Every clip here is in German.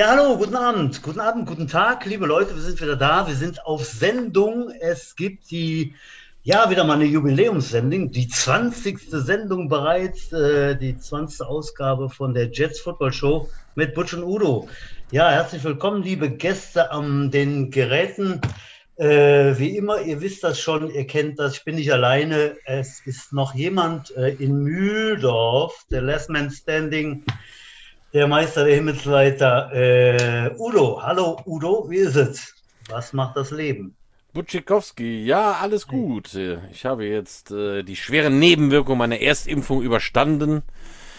Ja, hallo, guten Abend, guten Abend, guten Tag, liebe Leute, wir sind wieder da, wir sind auf Sendung. Es gibt die, ja, wieder mal eine Jubiläumssendung, die 20. Sendung bereits, äh, die 20. Ausgabe von der Jets Football Show mit Butch und Udo. Ja, herzlich willkommen, liebe Gäste an den Geräten. Äh, wie immer, ihr wisst das schon, ihr kennt das, ich bin nicht alleine. Es ist noch jemand äh, in Mühldorf, der Last Man Standing der Meister der Himmelsleiter äh, Udo. Hallo Udo, wie ist es? Was macht das Leben? Butschikowski, ja, alles gut. Ich habe jetzt äh, die schweren Nebenwirkungen meiner Erstimpfung überstanden.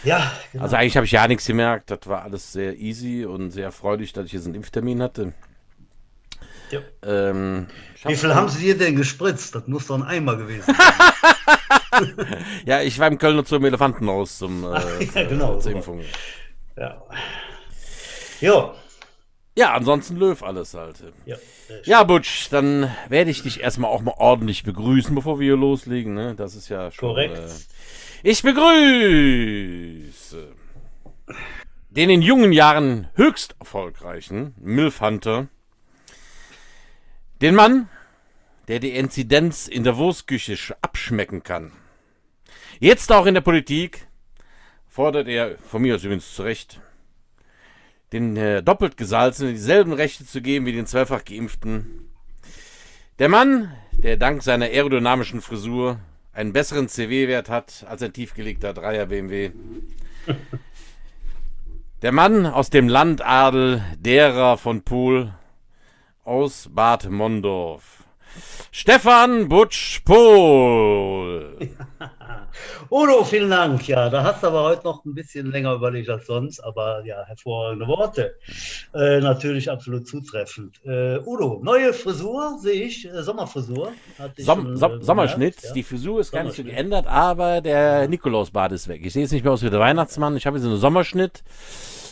Ja, genau. Also eigentlich habe ich ja nichts gemerkt. Das war alles sehr easy und sehr freudig, dass ich jetzt einen Impftermin hatte. Ja. Ähm, Wie viel haben Sie dir denn gespritzt? Das muss doch ein Eimer gewesen sein. ja, ich war im Kölner zum Elefantenhaus zum, äh, ja, genau, zur Impfung. Ja. Jo. Ja, ansonsten Löw alles halt. Ja, ja, Butch, dann werde ich dich erstmal auch mal ordentlich begrüßen, bevor wir hier loslegen. Ne? Das ist ja schon. Korrekt. Äh, ich begrüße den in jungen Jahren höchst erfolgreichen Milf Hunter. Den Mann, der die Inzidenz in der Wurstküche abschmecken kann. Jetzt auch in der Politik fordert er, von mir aus übrigens zu Recht, den äh, doppelt Gesalzenen dieselben Rechte zu geben wie den zweifach Geimpften. Der Mann, der dank seiner aerodynamischen Frisur einen besseren CW-Wert hat als ein tiefgelegter Dreier BMW. Der Mann aus dem Landadel derer von Pohl aus Bad Mondorf. Stefan Butsch-Pohl. Udo, vielen Dank. Ja, da hast du aber heute noch ein bisschen länger überlegt als sonst, aber ja, hervorragende Worte. Äh, natürlich absolut zutreffend. Äh, Udo, neue Frisur sehe ich, äh, Sommerfrisur. Som schon, äh, Sommerschnitt. Ja? Die Frisur ist gar nicht so geändert, aber der Nikolausbart ist weg. Ich sehe jetzt nicht mehr aus wie der Weihnachtsmann. Ich habe jetzt einen Sommerschnitt.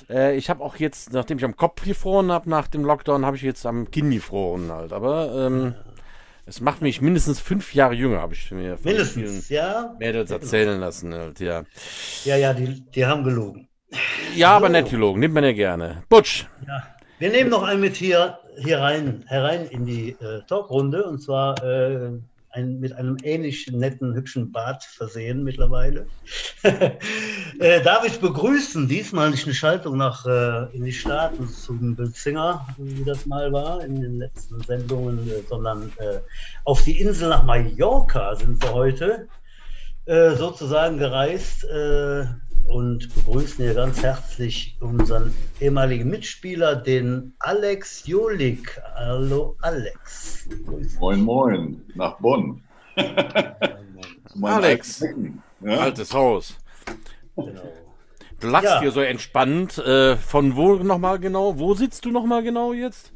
Äh, ich habe auch jetzt, nachdem ich am Kopf gefroren habe nach dem Lockdown, habe ich jetzt am Kinn gefroren halt. Aber ähm, es macht mich mindestens fünf Jahre jünger, habe ich mir von mindestens, ja? Mädels erzählen lassen. Halt, ja, ja, ja die, die haben gelogen. Ja, so. aber nicht gelogen, nimmt man ja gerne. Butsch. Ja. Wir nehmen noch einen mit hier, hier rein, herein in die äh, Talkrunde und zwar äh, ein, mit einem ähnlich netten, hübschen Bart versehen mittlerweile. äh, darf ich begrüßen, diesmal nicht eine Schaltung nach äh, in die Staaten zum Bildzinger, wie das mal war in den letzten Sendungen, äh, sondern äh, auf die Insel nach Mallorca sind wir heute äh, sozusagen gereist äh, und begrüßen hier ganz herzlich unseren ehemaligen Mitspieler, den Alex Jolik. Hallo Alex. Moin, moin, nach Bonn. Alex, ja? altes Haus. Genau. Du lachst ja. hier so entspannt. Äh, von wo nochmal genau? Wo sitzt du nochmal genau jetzt?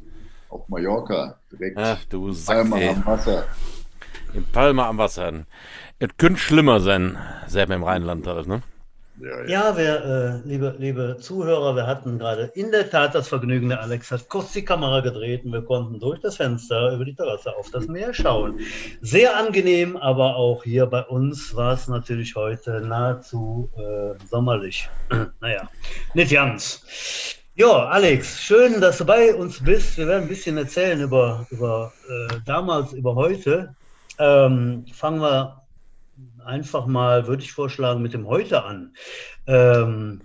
Auf Mallorca, direkt. Ach du Sack, ey. am Wasser. In Palma am Wasser. Es könnte schlimmer sein, selber im Rheinland halt, ne? Ja, ja. ja wir, äh, liebe, liebe Zuhörer, wir hatten gerade in der Tat das Vergnügen, der Alex hat kurz die Kamera gedreht und wir konnten durch das Fenster über die Terrasse auf das Meer schauen. Sehr angenehm, aber auch hier bei uns war es natürlich heute nahezu äh, sommerlich. naja, nicht ganz. Ja, Alex, schön, dass du bei uns bist. Wir werden ein bisschen erzählen über, über äh, damals, über heute. Ähm, fangen wir einfach mal, würde ich vorschlagen, mit dem Heute an. Ähm,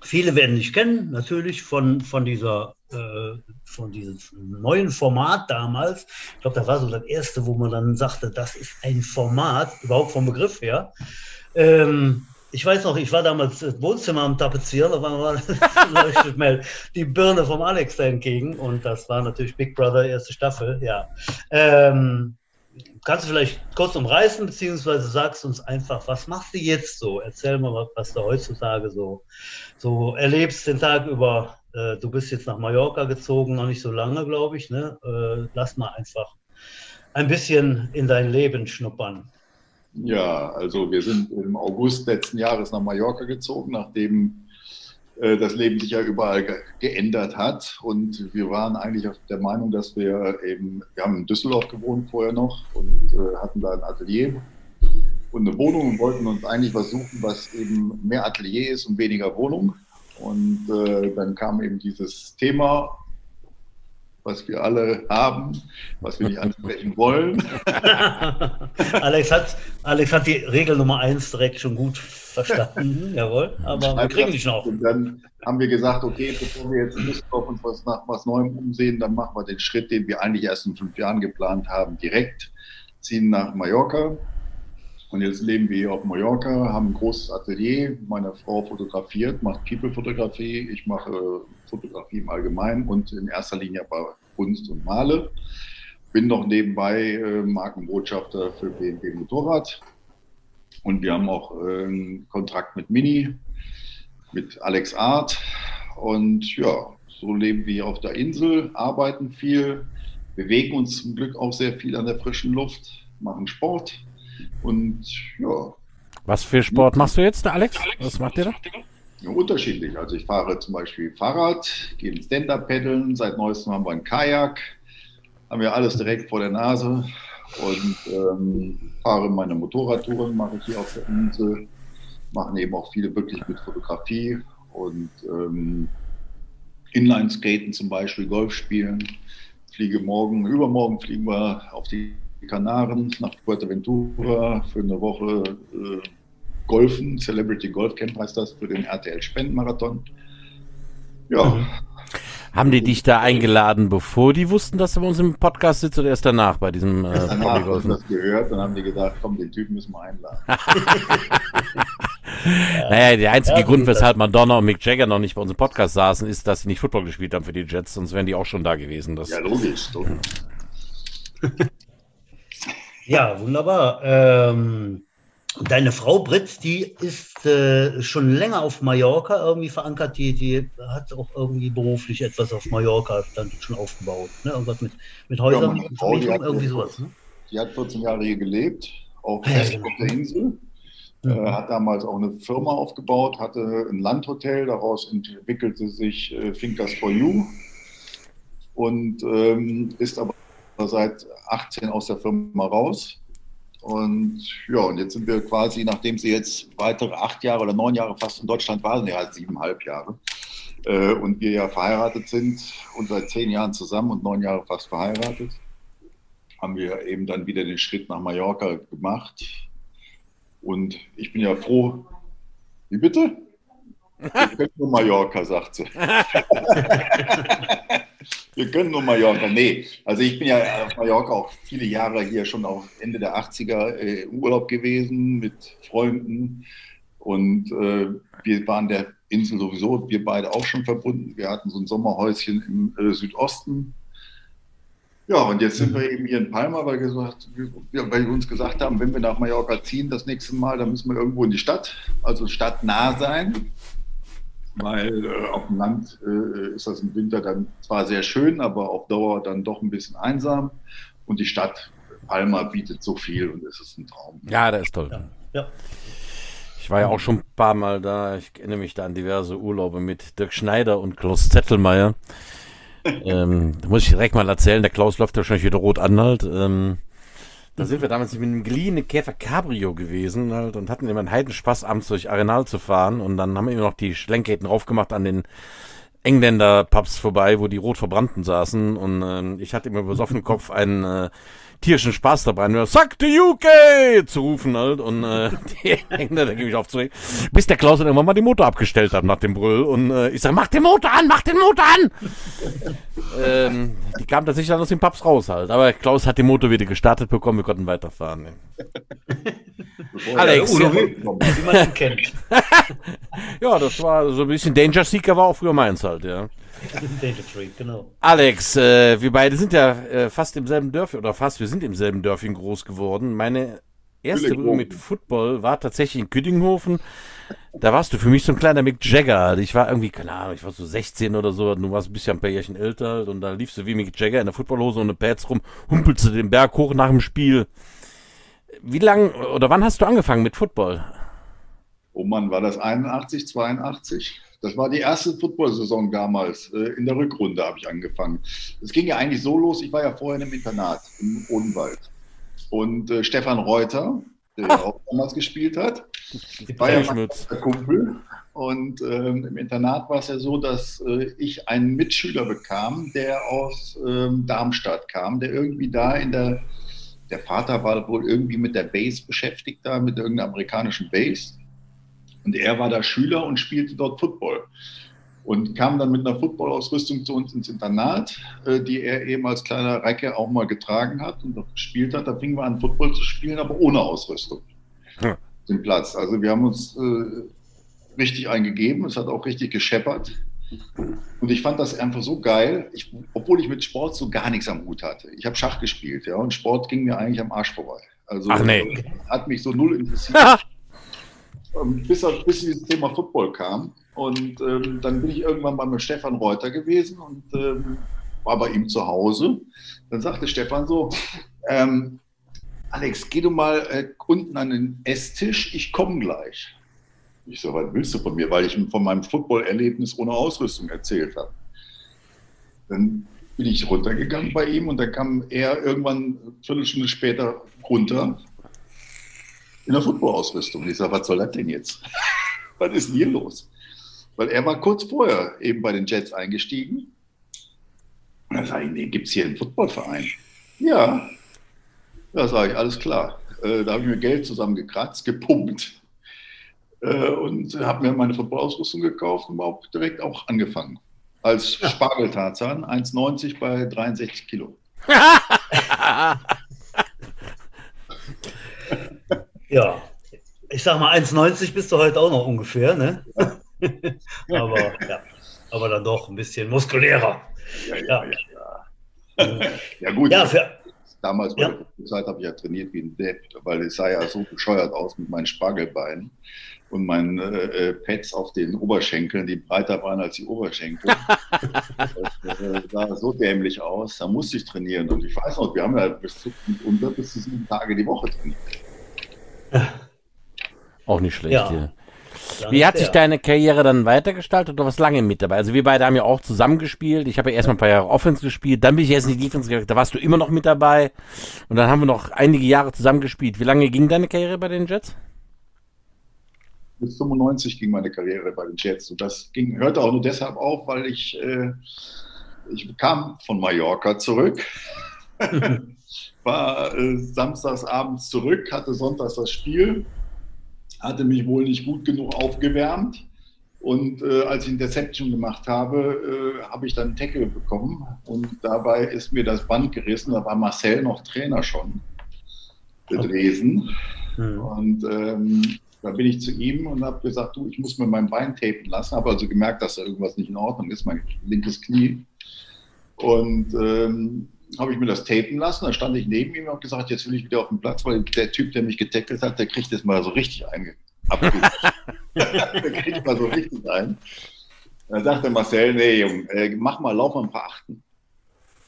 viele werden dich kennen, natürlich von, von dieser äh, von diesem neuen Format damals. Ich glaube, das war so das erste, wo man dann sagte, das ist ein Format, überhaupt vom Begriff her. Ähm, ich weiß noch, ich war damals im Wohnzimmer am Tapezieren, da war leuchtet mir die Birne vom Alex da entgegen und das war natürlich Big Brother, erste Staffel, ja. Ähm, kannst du vielleicht kurz umreißen, beziehungsweise sagst uns einfach, was machst du jetzt so? Erzähl mal, was du heutzutage so, so erlebst den Tag über. Äh, du bist jetzt nach Mallorca gezogen, noch nicht so lange, glaube ich. Ne? Äh, lass mal einfach ein bisschen in dein Leben schnuppern. Ja, also wir sind im August letzten Jahres nach Mallorca gezogen, nachdem das Leben sich ja überall ge geändert hat. Und wir waren eigentlich der Meinung, dass wir eben, wir haben in Düsseldorf gewohnt vorher noch und äh, hatten da ein Atelier und eine Wohnung und wollten uns eigentlich was suchen, was eben mehr Atelier ist und weniger Wohnung. Und äh, dann kam eben dieses Thema was wir alle haben, was wir nicht ansprechen wollen. Alex, hat, Alex hat die Regel Nummer eins direkt schon gut verstanden, jawohl, aber wir kriegen dich noch. Und dann haben wir gesagt, okay, bevor wir jetzt Lust auf uns was nach was Neuem umsehen, dann machen wir den Schritt, den wir eigentlich erst in fünf Jahren geplant haben, direkt, ziehen nach Mallorca. Und jetzt leben wir hier auf Mallorca, haben ein großes Atelier. Meine Frau fotografiert, macht People-Fotografie. Ich mache Fotografie im Allgemeinen und in erster Linie bei Kunst und Male. Bin noch nebenbei äh, Markenbotschafter für BMW Motorrad. Und wir haben auch äh, einen Kontrakt mit Mini, mit Alex Art. Und ja, so leben wir auf der Insel, arbeiten viel, bewegen uns zum Glück auch sehr viel an der frischen Luft, machen Sport. Und ja. Was für Sport machst du jetzt, Alex? Was macht ihr da? Unterschiedlich. Also ich fahre zum Beispiel Fahrrad, gehe ins Stand-Up-Paddeln, seit neuestem haben wir einen Kajak, haben wir alles direkt vor der Nase und ähm, fahre meine Motorradtouren, mache ich hier auf der Insel, machen eben auch viele wirklich mit Fotografie und ähm, Inline-Skaten zum Beispiel, Golf spielen, fliege morgen, übermorgen fliegen wir auf die Kanaren nach Fuerteventura für eine Woche äh, Golfen, Celebrity Golf Camp heißt das, für den RTL Spendenmarathon. Ja. Mhm. Haben die dich da eingeladen, bevor die wussten, dass du bei uns im Podcast sitzt oder erst danach bei diesem äh, danach haben das gehört und haben die gesagt, komm, den Typen müssen wir einladen. naja, der einzige ja, Grund, weshalb Madonna und Mick Jagger noch nicht bei uns im Podcast saßen, ist, dass sie nicht Football gespielt haben für die Jets, sonst wären die auch schon da gewesen. Das ja, logisch. logisch. ja, wunderbar. Ähm, Deine Frau Britt, die ist äh, schon länger auf Mallorca irgendwie verankert. Die, die hat auch irgendwie beruflich etwas auf Mallorca dann schon aufgebaut. Ne? Irgendwas mit, mit Häusern, ja, Frau, die irgendwie sowas. Ne? Die hat 14 Jahre hier gelebt, auch fest genau. auf der Insel. Mhm. Äh, hat damals auch eine Firma aufgebaut, hatte ein Landhotel, daraus entwickelte sich äh, Fincas for You und ähm, ist aber seit 18 aus der Firma raus und ja, und jetzt sind wir quasi, nachdem sie jetzt weitere acht Jahre oder neun Jahre fast in Deutschland waren, ja, siebeneinhalb Jahre, äh, und wir ja verheiratet sind und seit zehn Jahren zusammen und neun Jahre fast verheiratet, haben wir eben dann wieder den Schritt nach Mallorca gemacht. Und ich bin ja froh. Wie bitte? Wir können nur Mallorca, sagt sie. Wir können nur Mallorca. Nee, also ich bin ja auf Mallorca auch viele Jahre hier schon auch Ende der 80er äh, Urlaub gewesen mit Freunden. Und äh, wir waren der Insel sowieso, wir beide auch schon verbunden. Wir hatten so ein Sommerhäuschen im äh, Südosten. Ja, und jetzt sind wir eben hier in Palma, weil, gesagt, weil wir uns gesagt haben, wenn wir nach Mallorca ziehen das nächste Mal, dann müssen wir irgendwo in die Stadt, also stadtnah sein weil äh, auf dem Land äh, ist das im Winter dann zwar sehr schön, aber auf Dauer dann doch ein bisschen einsam. Und die Stadt Palma bietet so viel und es ist ein Traum. Ja, der ist toll. Ja. ja. Ich war ja auch schon ein paar Mal da. Ich erinnere mich da an diverse Urlaube mit Dirk Schneider und Klaus Zettelmeier. ähm, da muss ich direkt mal erzählen, der Klaus läuft wahrscheinlich wieder rot anhalt. Ähm, da sind wir damals mit einem geliehenen Käfer Cabrio gewesen halt und hatten immer einen Heidenspaß, abends durch Arenal zu fahren. Und dann haben wir immer noch die Schlenkketten raufgemacht an den Engländer-Pubs vorbei, wo die rot verbrannten saßen. Und äh, ich hatte immer besoffenen Kopf einen äh, tierischen Spaß dabei, nur Suck the UK zu rufen halt. Und äh, die Engländer gebe ich aufzuregen, bis der Klaus dann irgendwann mal die Motor abgestellt hat nach dem Brüll. Und äh, ich sage, mach den Motor an, mach den Motor an! ähm, die kam tatsächlich dann aus den Pubs raus halt, aber Klaus hat den Motor wieder gestartet bekommen, wir konnten weiterfahren. Alex, ja, wie, wie man ihn kennt. ja, das war so ein bisschen Danger Seeker war auch früher meins halt, ja. Danger Freak, genau. Alex, äh, wir beide sind ja äh, fast im selben Dörfchen, oder fast, wir sind im selben Dörfchen groß geworden. Meine erste Berührung mit Football war tatsächlich in Küdinghofen. Da warst du für mich so ein kleiner Mick Jagger. Ich war irgendwie, keine Ahnung, ich war so 16 oder so, du warst ein bisschen ein paar Jährchen älter und da liefst du wie Mick Jagger in der Footballhose und eine Pads rum, humpelst du den Berg hoch nach dem Spiel. Wie lang oder wann hast du angefangen mit Football? Oh Mann, war das 81, 82? Das war die erste Football-Saison damals. Äh, in der Rückrunde habe ich angefangen. Es ging ja eigentlich so los. Ich war ja vorher einem Internat im Odenwald. Und äh, Stefan Reuter, der ja auch damals gespielt hat, war ja mein Kumpel und ähm, im Internat war es ja so, dass äh, ich einen Mitschüler bekam, der aus ähm, Darmstadt kam, der irgendwie da in der, der Vater war wohl irgendwie mit der Base beschäftigt, da mit irgendeiner amerikanischen Base. Und er war da Schüler und spielte dort Football. Und kam dann mit einer Footballausrüstung zu uns ins Internat, äh, die er eben als kleiner Recke auch mal getragen hat und gespielt hat. Da fingen wir an, Football zu spielen, aber ohne Ausrüstung. Hm. Den Platz. Also wir haben uns äh, richtig eingegeben. Es hat auch richtig gescheppert. Und ich fand das einfach so geil, ich, obwohl ich mit Sport so gar nichts am Hut hatte. Ich habe Schach gespielt, ja, und Sport ging mir eigentlich am Arsch vorbei. Also Ach nee. hat mich so null interessiert. Ähm, bis, bis dieses Thema Football kam. Und ähm, dann bin ich irgendwann mit Stefan Reuter gewesen und ähm, war bei ihm zu Hause. Dann sagte Stefan so, ähm, Alex, geh du mal äh, unten an den Esstisch, ich komme gleich. Ich so, was willst du von mir? Weil ich von meinem Football-Erlebnis ohne Ausrüstung erzählt habe. Dann bin ich runtergegangen bei ihm und dann kam er irgendwann eine Viertelstunde später runter in der Football-Ausrüstung. Ich sage, was soll das denn jetzt? was ist denn hier los? Weil er war kurz vorher eben bei den Jets eingestiegen. Dann sage ich, nee, gibt es hier einen Footballverein? Ja. Da sage ich, alles klar. Äh, da habe ich mir Geld zusammengekratzt, gepumpt äh, und habe mir meine Footballausrüstung gekauft und auch direkt auch angefangen. Als Spargeltarzan, 1,90 bei 63 Kilo. ja, ich sag mal, 1,90 bist du heute auch noch ungefähr, ne? aber, ja, aber dann doch ein bisschen muskulärer. Ja, ja, ja. Ja, ja gut. Ja, für, Damals bei ja. der Zeit habe ich ja trainiert wie ein Depp, weil es sah ja so bescheuert aus mit meinen Spargelbeinen und meinen äh, äh, Pads auf den Oberschenkeln, die breiter waren als die Oberschenkel. das äh, sah so dämlich aus. Da musste ich trainieren. Und ich weiß noch, wir haben ja bis zu, unter bis zu sieben Tage die Woche trainiert. Auch nicht schlecht ja. hier. Wie hat sich deine Karriere dann weitergestaltet oder was lange mit dabei? Also wir beide haben ja auch zusammengespielt. Ich habe ja erstmal ein paar Jahre Offense gespielt, dann bin ich erst in die Defense gegangen, da warst du immer noch mit dabei. Und dann haben wir noch einige Jahre zusammengespielt. Wie lange ging deine Karriere bei den Jets? Bis 95 ging meine Karriere bei den Jets. Und das ging, hörte auch nur deshalb auf, weil ich, äh, ich kam von Mallorca zurück. war äh, samstags abends zurück, hatte sonntags das Spiel hatte mich wohl nicht gut genug aufgewärmt. Und äh, als ich Interception gemacht habe, äh, habe ich dann einen Tackle bekommen. Und dabei ist mir das Band gerissen. Da war Marcel noch Trainer schon gewesen. Mhm. Und ähm, da bin ich zu ihm und habe gesagt, du, ich muss mir mein Bein tapen lassen. Habe also gemerkt, dass da irgendwas nicht in Ordnung ist, mein linkes Knie. Und ähm, habe ich mir das tapen lassen. Dann stand ich neben ihm und habe gesagt, jetzt will ich wieder auf den Platz, weil der Typ, der mich getackelt hat, der kriegt jetzt mal so richtig ein. der kriegt mal so richtig ein. Dann sagte Marcel, nee, Junge, äh, mach mal, lauf mal ein paar Achten.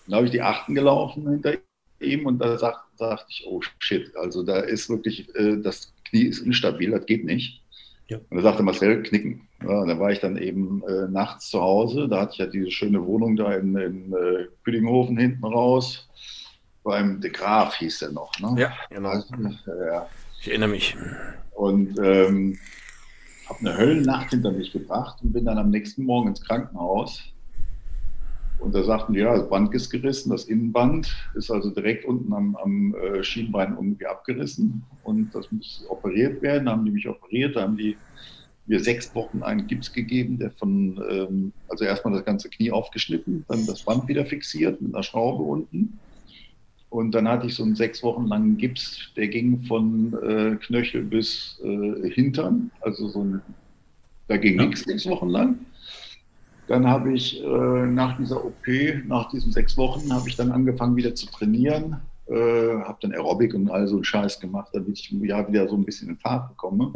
Dann habe ich die Achten gelaufen hinter ihm und da sagte sagt ich, oh shit, also da ist wirklich, äh, das Knie ist instabil, das geht nicht. Ja. Und da sagte Marcel, knicken. Ja, da war ich dann eben äh, nachts zu Hause. Da hatte ich ja diese schöne Wohnung da in, in äh, Kühlinghofen hinten raus. Beim De Graaf hieß der noch. Ne? Ja, genau. Also, ja. Ich erinnere mich. Und ähm, habe eine Höllennacht hinter mich gebracht und bin dann am nächsten Morgen ins Krankenhaus. Und da sagten die, ja, das Band ist gerissen, das Innenband ist also direkt unten am, am äh, Schienbein irgendwie abgerissen und das muss operiert werden. Da haben die mich operiert, da haben die mir sechs Wochen einen Gips gegeben, der von, ähm, also erstmal das ganze Knie aufgeschnitten, dann das Band wieder fixiert mit einer Schraube unten. Und dann hatte ich so einen sechs Wochen langen Gips, der ging von äh, Knöchel bis äh, Hintern, also so ein, da ging ja. nichts sechs Wochen lang. Dann habe ich äh, nach dieser OP, nach diesen sechs Wochen, habe ich dann angefangen wieder zu trainieren, äh, habe dann Aerobic und all so einen Scheiß gemacht, damit ich ja wieder so ein bisschen in Fahrt bekomme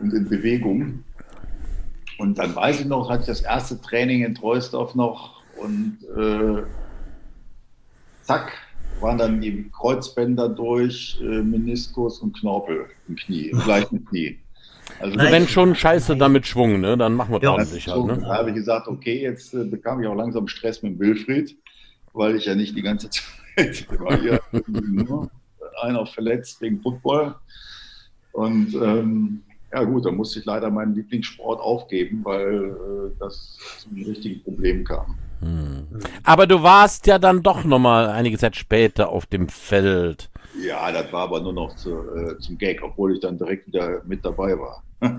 und in Bewegung. Und dann weiß ich noch, hatte ich das erste Training in Treusdorf noch und äh, zack, waren dann die Kreuzbänder durch, äh, Meniskus und Knorpel im Knie, im Knie. Also Nein. wenn schon Scheiße damit Schwung, ne? dann machen wir ja, ordentlich halt. Ne? Da habe ich gesagt, okay, jetzt äh, bekam ich auch langsam Stress mit Wilfried, weil ich ja nicht die ganze Zeit war hier nur einer verletzt wegen Football. Und ähm, ja gut, da musste ich leider meinen Lieblingssport aufgeben, weil äh, das zum richtigen Problem kam. Hm. Aber du warst ja dann doch nochmal einige Zeit später auf dem Feld. Ja, das war aber nur noch zu, äh, zum Gag, obwohl ich dann direkt wieder mit dabei war.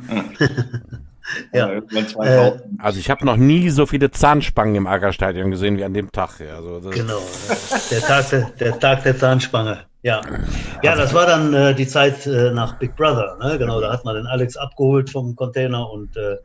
ja. Äh, also ich habe noch nie so viele Zahnspangen im Ackerstadion gesehen wie an dem Tag. Also genau, der Tag der, der Tag der Zahnspange. Ja, ja, das war dann äh, die Zeit äh, nach Big Brother. Ne? Genau, da hat man den Alex abgeholt vom Container und äh,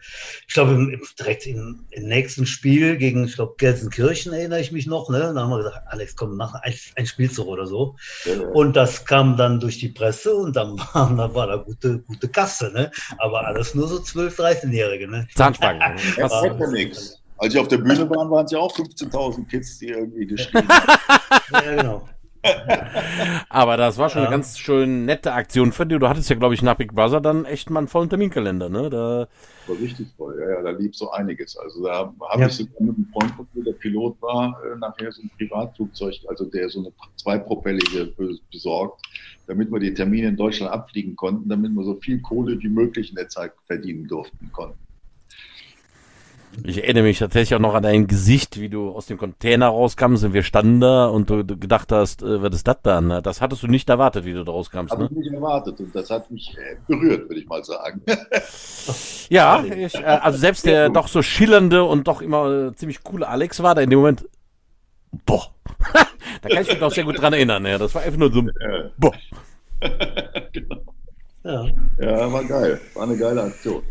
ich glaube direkt im, im, nächsten Spiel gegen, ich glaube Gelsenkirchen erinnere ich mich noch. Ne? Da haben wir gesagt, Alex, komm, mach ein, ein Spielzug oder so. Ja. Und das kam dann durch die Presse und dann war, dann war da gute, gute Kasse. Ne? Aber alles nur so 12, 13-Jährige. Ne? Zahnspangen. das war ja nichts. Als ich auf der Bühne war, waren es ja auch 15.000 Kids, die irgendwie geschrieben haben. ja, genau. Aber das war schon ja. eine ganz schön nette Aktion für dich. Du hattest ja, glaube ich, nach Big Brother dann echt mal einen vollen Terminkalender, ne? Da war richtig voll, ja, ja, da lief so einiges. Also da habe ja. ich sogar mit einem Freund von mir, der Pilot war, äh, nachher so ein Privatflugzeug, also der so eine zweipropellige besorgt, damit wir die Termine in Deutschland abfliegen konnten, damit wir so viel Kohle wie möglich in der Zeit verdienen durften konnten. Ich erinnere mich tatsächlich auch noch an dein Gesicht, wie du aus dem Container rauskamst und wir standen da und du, gedacht hast, äh, was ist das dann? Ne? Das hattest du nicht erwartet, wie du da rauskamst. Habe ne? ich nicht erwartet und das hat mich äh, berührt, würde ich mal sagen. ja, ich, äh, also selbst der doch so schillernde und doch immer äh, ziemlich coole Alex war da in dem Moment, boah, da kann ich mich noch sehr gut dran erinnern. Ja. Das war einfach nur so, boah. genau. Ja. ja, war geil. War eine geile Aktion.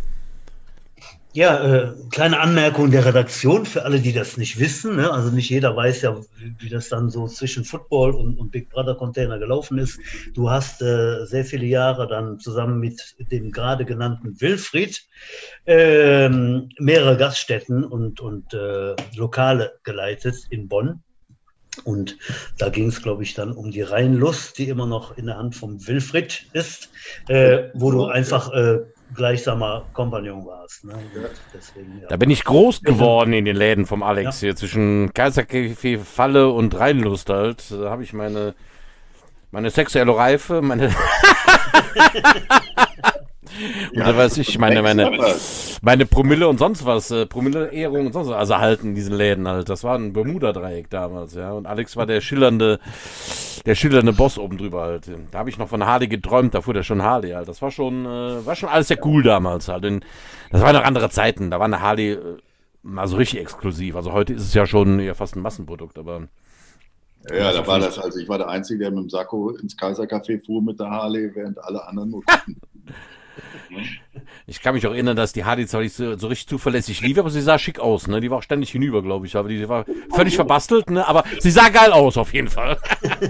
Ja, äh, kleine Anmerkung der Redaktion für alle, die das nicht wissen. Ne? Also nicht jeder weiß ja, wie, wie das dann so zwischen Football und, und, Big Brother Container gelaufen ist. Du hast äh, sehr viele Jahre dann zusammen mit dem gerade genannten Wilfried äh, mehrere Gaststätten und, und äh, Lokale geleitet in Bonn. Und da ging es, glaube ich, dann um die Rheinlust, die immer noch in der Hand vom Wilfried ist, äh, wo du einfach äh, gleichsamer Kompagnon warst. Ne? Deswegen, ja. Da bin ich groß geworden in den Läden vom Alex ja. hier zwischen Kaiserkäfig, Falle und Rheinlust halt. Da habe ich meine, meine sexuelle Reife, meine. Oder ja, weiß ich, meine, meine, meine Promille und sonst was, äh, Promille-Ehrung und sonst was, also erhalten in diesen Läden halt. Das war ein Bermuda-Dreieck damals, ja. Und Alex war der schillernde, der schillernde Boss oben drüber halt. Da habe ich noch von Harley geträumt, da fuhr der schon Harley halt. Das war schon, äh, war schon alles sehr cool damals halt. Und das waren noch andere Zeiten, da war eine Harley äh, mal so richtig exklusiv. Also heute ist es ja schon ja fast ein Massenprodukt, aber. Ja, da war das, also ich war der Einzige, der mit dem Sakko ins Kaisercafé fuhr mit der Harley, während alle anderen nur. Ich kann mich auch erinnern, dass die Hardy zwar nicht so, so, richtig zuverlässig lief, aber sie sah schick aus, ne? Die war auch ständig hinüber, glaube ich. Aber die, die war völlig verbastelt, ne? Aber sie sah geil aus, auf jeden Fall.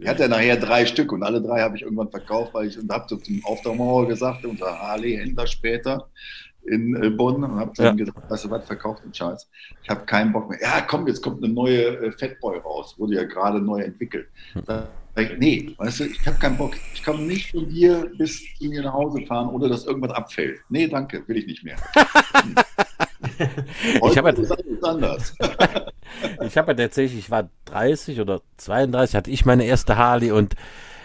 Ich hatte nachher drei Stück und alle drei habe ich irgendwann verkauft, weil ich und habe zum Auftragmauer gesagt, unser Harley-Händler später in äh, Bonn und habe dann ja. gesagt, weißt du was, verkauft den Scheiß. Ich habe keinen Bock mehr. Ja, komm, jetzt kommt eine neue äh, Fatboy raus, wurde ja gerade neu entwickelt. Da nee, weißt du, ich habe keinen Bock. Ich kann nicht von dir bis zu mir nach Hause fahren, ohne dass irgendwas abfällt. Nee, danke, will ich nicht mehr. ich habe anders. ich habe ja tatsächlich, ich war 30 oder 32, hatte ich meine erste Harley und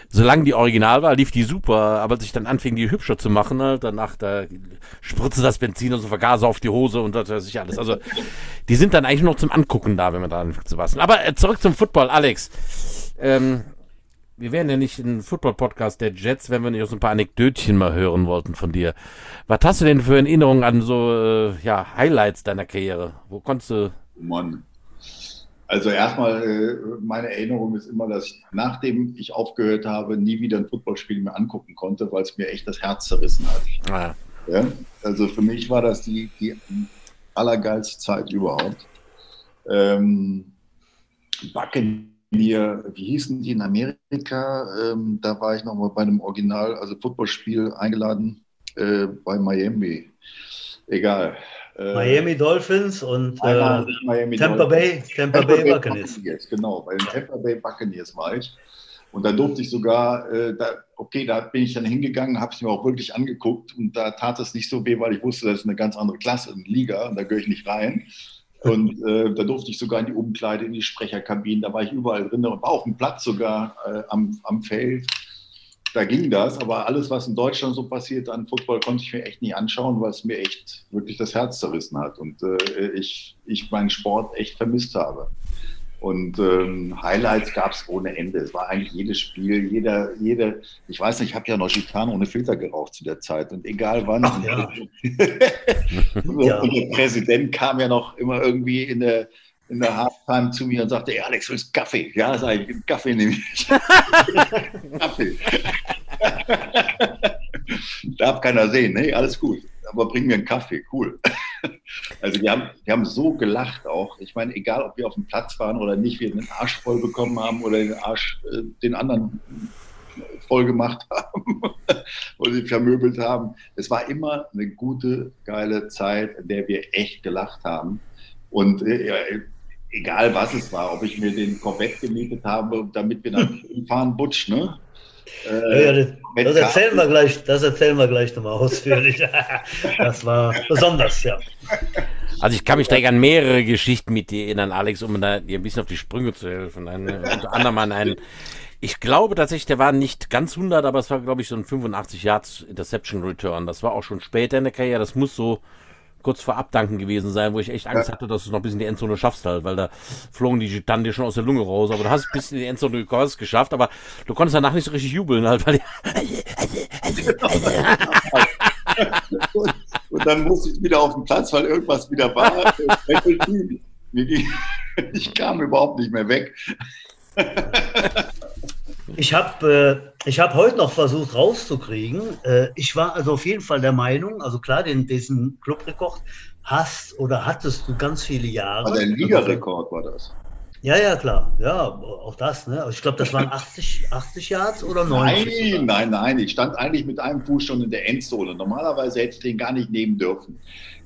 solange die original war, lief die super, aber als ich dann anfing, die hübscher zu machen, halt, danach da spritzte das Benzin und so Vergaser auf die Hose und das weiß ich alles. Also die sind dann eigentlich noch zum Angucken da, wenn man da anfängt zu basteln. Aber äh, zurück zum Football, Alex. Ähm, wir wären ja nicht ein Football-Podcast der Jets, wenn wir nicht so ein paar Anekdötchen mal hören wollten von dir. Was hast du denn für Erinnerungen an so äh, ja, Highlights deiner Karriere? Wo konntest du. Mann. Also erstmal, äh, meine Erinnerung ist immer, dass ich, nachdem ich aufgehört habe, nie wieder ein Footballspiel mehr angucken konnte, weil es mir echt das Herz zerrissen hat. Ah. Ja? Also für mich war das die, die allergeilste Zeit überhaupt. Ähm, Backen mir, wie hießen die in Amerika? Ähm, da war ich nochmal bei einem Original, also Footballspiel eingeladen äh, bei Miami. Egal. Äh, Miami Dolphins und äh, Miami Tampa, Bay, Tampa, Tampa Bay, Bay Buccaneers. Buccaneers. Genau, bei den Tampa Bay Buccaneers war ich. Und da durfte ich sogar, äh, da, okay, da bin ich dann hingegangen, habe es mir auch wirklich angeguckt und da tat es nicht so weh, weil ich wusste, das ist eine ganz andere Klasse, eine Liga und da gehöre ich nicht rein. Und äh, da durfte ich sogar in die Umkleide, in die Sprecherkabinen, da war ich überall drin und war auf dem Platz sogar äh, am, am Feld. da ging das, aber alles, was in Deutschland so passiert an Football, konnte ich mir echt nicht anschauen, weil es mir echt wirklich das Herz zerrissen hat und äh, ich, ich meinen Sport echt vermisst habe. Und ähm, Highlights gab es ohne Ende. Es war eigentlich jedes Spiel, jeder, jede, ich weiß nicht, ich habe ja noch Gitan ohne Filter geraucht zu der Zeit. Und egal wann. Ach, ja. ja. und der Präsident kam ja noch immer irgendwie in der, in der Halftime zu mir und sagte, hey Alex, willst du Kaffee? Ja, sag ich, Kaffee nehme ich. Kaffee. Darf keiner sehen, ne? Alles gut. Aber bring mir einen Kaffee, cool. Also wir haben, wir haben so gelacht auch. Ich meine, egal ob wir auf dem Platz waren oder nicht, wir den Arsch voll bekommen haben oder den Arsch äh, den anderen voll gemacht haben oder sie vermöbelt haben. Es war immer eine gute, geile Zeit, in der wir echt gelacht haben. Und äh, egal was es war, ob ich mir den Corvette gemietet habe, damit wir dann fahren, Butsch, ne? Äh, ja, das, das, erzählen wir gleich, das erzählen wir gleich nochmal ausführlich. das war besonders, ja. Also ich kann mich direkt an mehrere Geschichten mit dir erinnern, Alex, um dir ein bisschen auf die Sprünge zu helfen. Ein, unter anderem an einen, ich glaube tatsächlich, der war nicht ganz 100, aber es war, glaube ich, so ein 85 Yards Interception Return. Das war auch schon später in der Karriere. Das muss so kurz vor Abdanken gewesen sein, wo ich echt Angst hatte, dass du es noch bis in die Endzone schaffst halt, weil da flogen die Gitanten dir schon aus der Lunge raus, aber du hast bis in die Endzone geschafft, aber du konntest danach nicht so richtig jubeln halt, weil und, und, dann musste ich wieder auf den Platz, weil irgendwas wieder war. ich kam überhaupt nicht mehr weg. Ich habe äh, hab heute noch versucht rauszukriegen. Äh, ich war also auf jeden Fall der Meinung, also klar, den, diesen Clubrekord hast oder hattest du ganz viele Jahre. Aber der Ligarekord war das. Ja, ja, klar. Ja, auch das. Ne? Also ich glaube, das waren 80, 80 Yards oder 90. Nein, nein, nein. Ich stand eigentlich mit einem Fuß schon in der Endzone. Normalerweise hätte ich den gar nicht nehmen dürfen.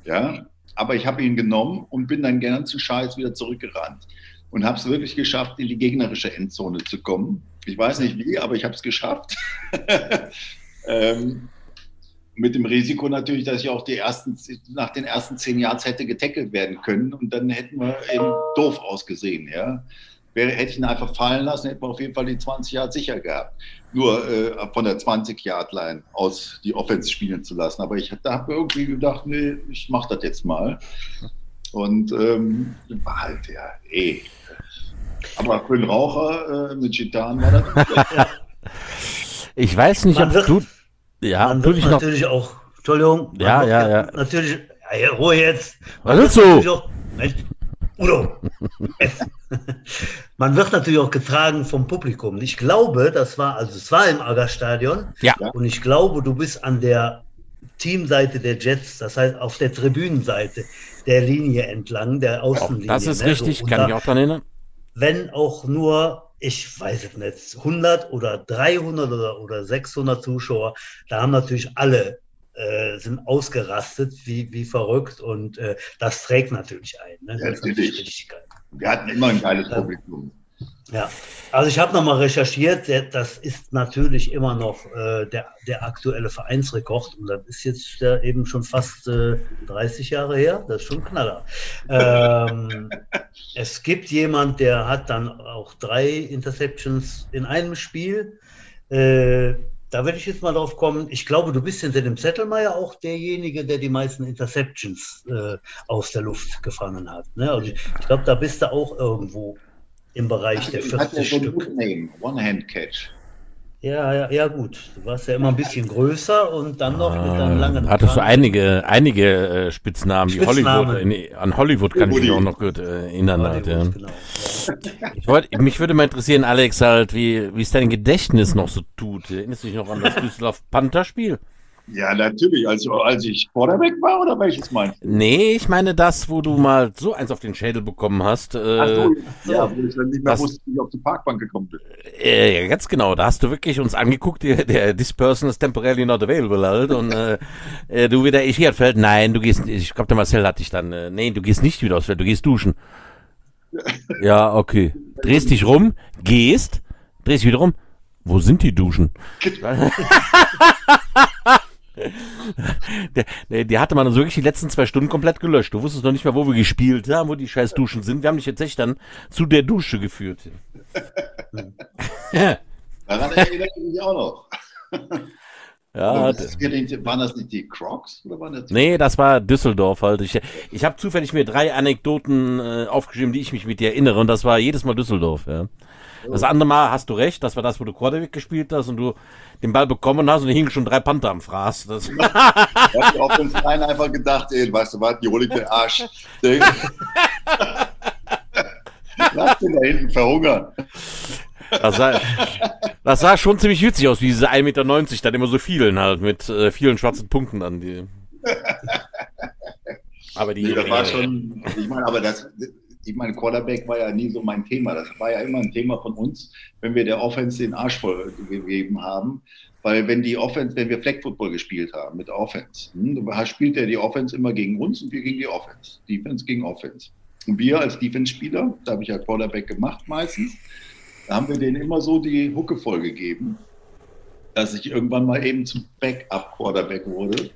Ja, aber ich habe ihn genommen und bin dann ganz zu Scheiß wieder zurückgerannt und habe es wirklich geschafft, in die gegnerische Endzone zu kommen. Ich weiß nicht wie, aber ich habe es geschafft. ähm, mit dem Risiko natürlich, dass ich auch die ersten, nach den ersten zehn Yards hätte getackelt werden können und dann hätten wir eben doof ausgesehen. Ja? Wäre, hätte ich ihn einfach fallen lassen, hätten wir auf jeden Fall die 20 Yards sicher gehabt. Nur äh, von der 20-Yard-Line aus die Offense spielen zu lassen. Aber ich habe irgendwie gedacht, nee, ich mache das jetzt mal. Und ähm, war halt ja eh aber für einen Raucher äh, mit Gitan war das. Ich weiß nicht, man ob wird, du. Ja, man wird natürlich noch, auch. Entschuldigung. Ja, ja, ja. Natürlich. Ja, Ruhe jetzt. Was willst du? Auch, Udo. man wird natürlich auch getragen vom Publikum. Ich glaube, das war, also es war im Agerstadion. Ja. Und ich glaube, du bist an der Teamseite der Jets, das heißt auf der Tribünenseite der Linie entlang, der Außenlinie. das ist ne? richtig, so, kann da, ich auch daran erinnern wenn auch nur, ich weiß es nicht, 100 oder 300 oder, oder 600 Zuschauer, da haben natürlich alle äh, sind ausgerastet wie, wie verrückt und äh, das trägt natürlich ein. Ne? Natürlich. Wir hatten immer ein geiles Publikum. Ja, also ich habe nochmal recherchiert, das ist natürlich immer noch äh, der, der aktuelle Vereinsrekord und das ist jetzt äh, eben schon fast äh, 30 Jahre her, das ist schon Knaller. Ähm, es gibt jemand, der hat dann auch drei Interceptions in einem Spiel. Äh, da werde ich jetzt mal drauf kommen. Ich glaube, du bist hinter dem Zettelmeier auch derjenige, der die meisten Interceptions äh, aus der Luft gefangen hat. Ne? Also ich, ich glaube, da bist du auch irgendwo im Bereich Ach, der 40 hat ja so Stück. One-Hand-Catch. Ja, ja, ja, gut. Du warst ja immer ein bisschen größer und dann noch mit einem langen. Ah, hattest du einige, einige äh, Spitznamen, wie Hollywood. In, an Hollywood kann ich mich auch noch gut äh, erinnern. Halt, ja. genau. ich wollt, mich würde mal interessieren, Alex, halt, wie, wie es dein Gedächtnis noch so tut. Erinnerst du dich noch an das Düsseldorf Panther-Spiel? Ja, natürlich. Also, als ich Quarterback war oder welches meinst du? Nee, ich meine das, wo du mal so eins auf den Schädel bekommen hast. Äh, Ach so, ja, wo ich dann nicht mehr das, wusste, wie ich auf die Parkbank gekommen bin. Äh, ja, ganz genau. Da hast du wirklich uns angeguckt, der, der this person is temporarily not available halt. Und äh, äh du wieder, ich hier Feld, nein, du gehst, ich glaube, der Marcel hat dich dann, äh, nee, du gehst nicht wieder aufs Feld, du gehst duschen. ja, okay. Drehst dich rum, gehst, drehst dich wieder rum. Wo sind die Duschen? der, der, hatte man also wirklich die letzten zwei Stunden komplett gelöscht. Du wusstest noch nicht mehr, wo wir gespielt haben, wo die scheiß Duschen sind. Wir haben dich jetzt echt dann zu der Dusche geführt. Daran erinnere ich mich auch noch. Ja, das, waren das nicht die Crocs? Oder waren das nee, das war Düsseldorf halt. Ich, ich habe zufällig mir drei Anekdoten äh, aufgeschrieben, die ich mich mit dir erinnere. Und das war jedes Mal Düsseldorf. Ja. Das andere Mal hast du recht, das war das, wo du Quarterback gespielt hast und du den Ball bekommen hast und hingen schon drei Panther am Fraß. Das ich hab auf den Verein einfach gedacht, ey, weißt du was, die hol ich den Arsch. Lass den da hinten verhungern. Das sah, das sah schon ziemlich witzig aus, wie diese 1,90 Meter dann immer so vielen halt, mit äh, vielen schwarzen Punkten an die. Aber die. Nee, das war schon, ich meine, aber das, ich meine, Quarterback war ja nie so mein Thema. Das war ja immer ein Thema von uns, wenn wir der Offense den Arsch voll gegeben haben. Weil wenn die Offense, wenn wir Flag Football gespielt haben mit Offense, hm, spielt ja die Offense immer gegen uns und wir gegen die Offense. Defense gegen Offense. Und wir als Defense-Spieler, da habe ich ja Quarterback gemacht meistens, da haben wir denen immer so die Hucke vollgegeben, dass ich irgendwann mal eben zum Backup-Quarterback wurde.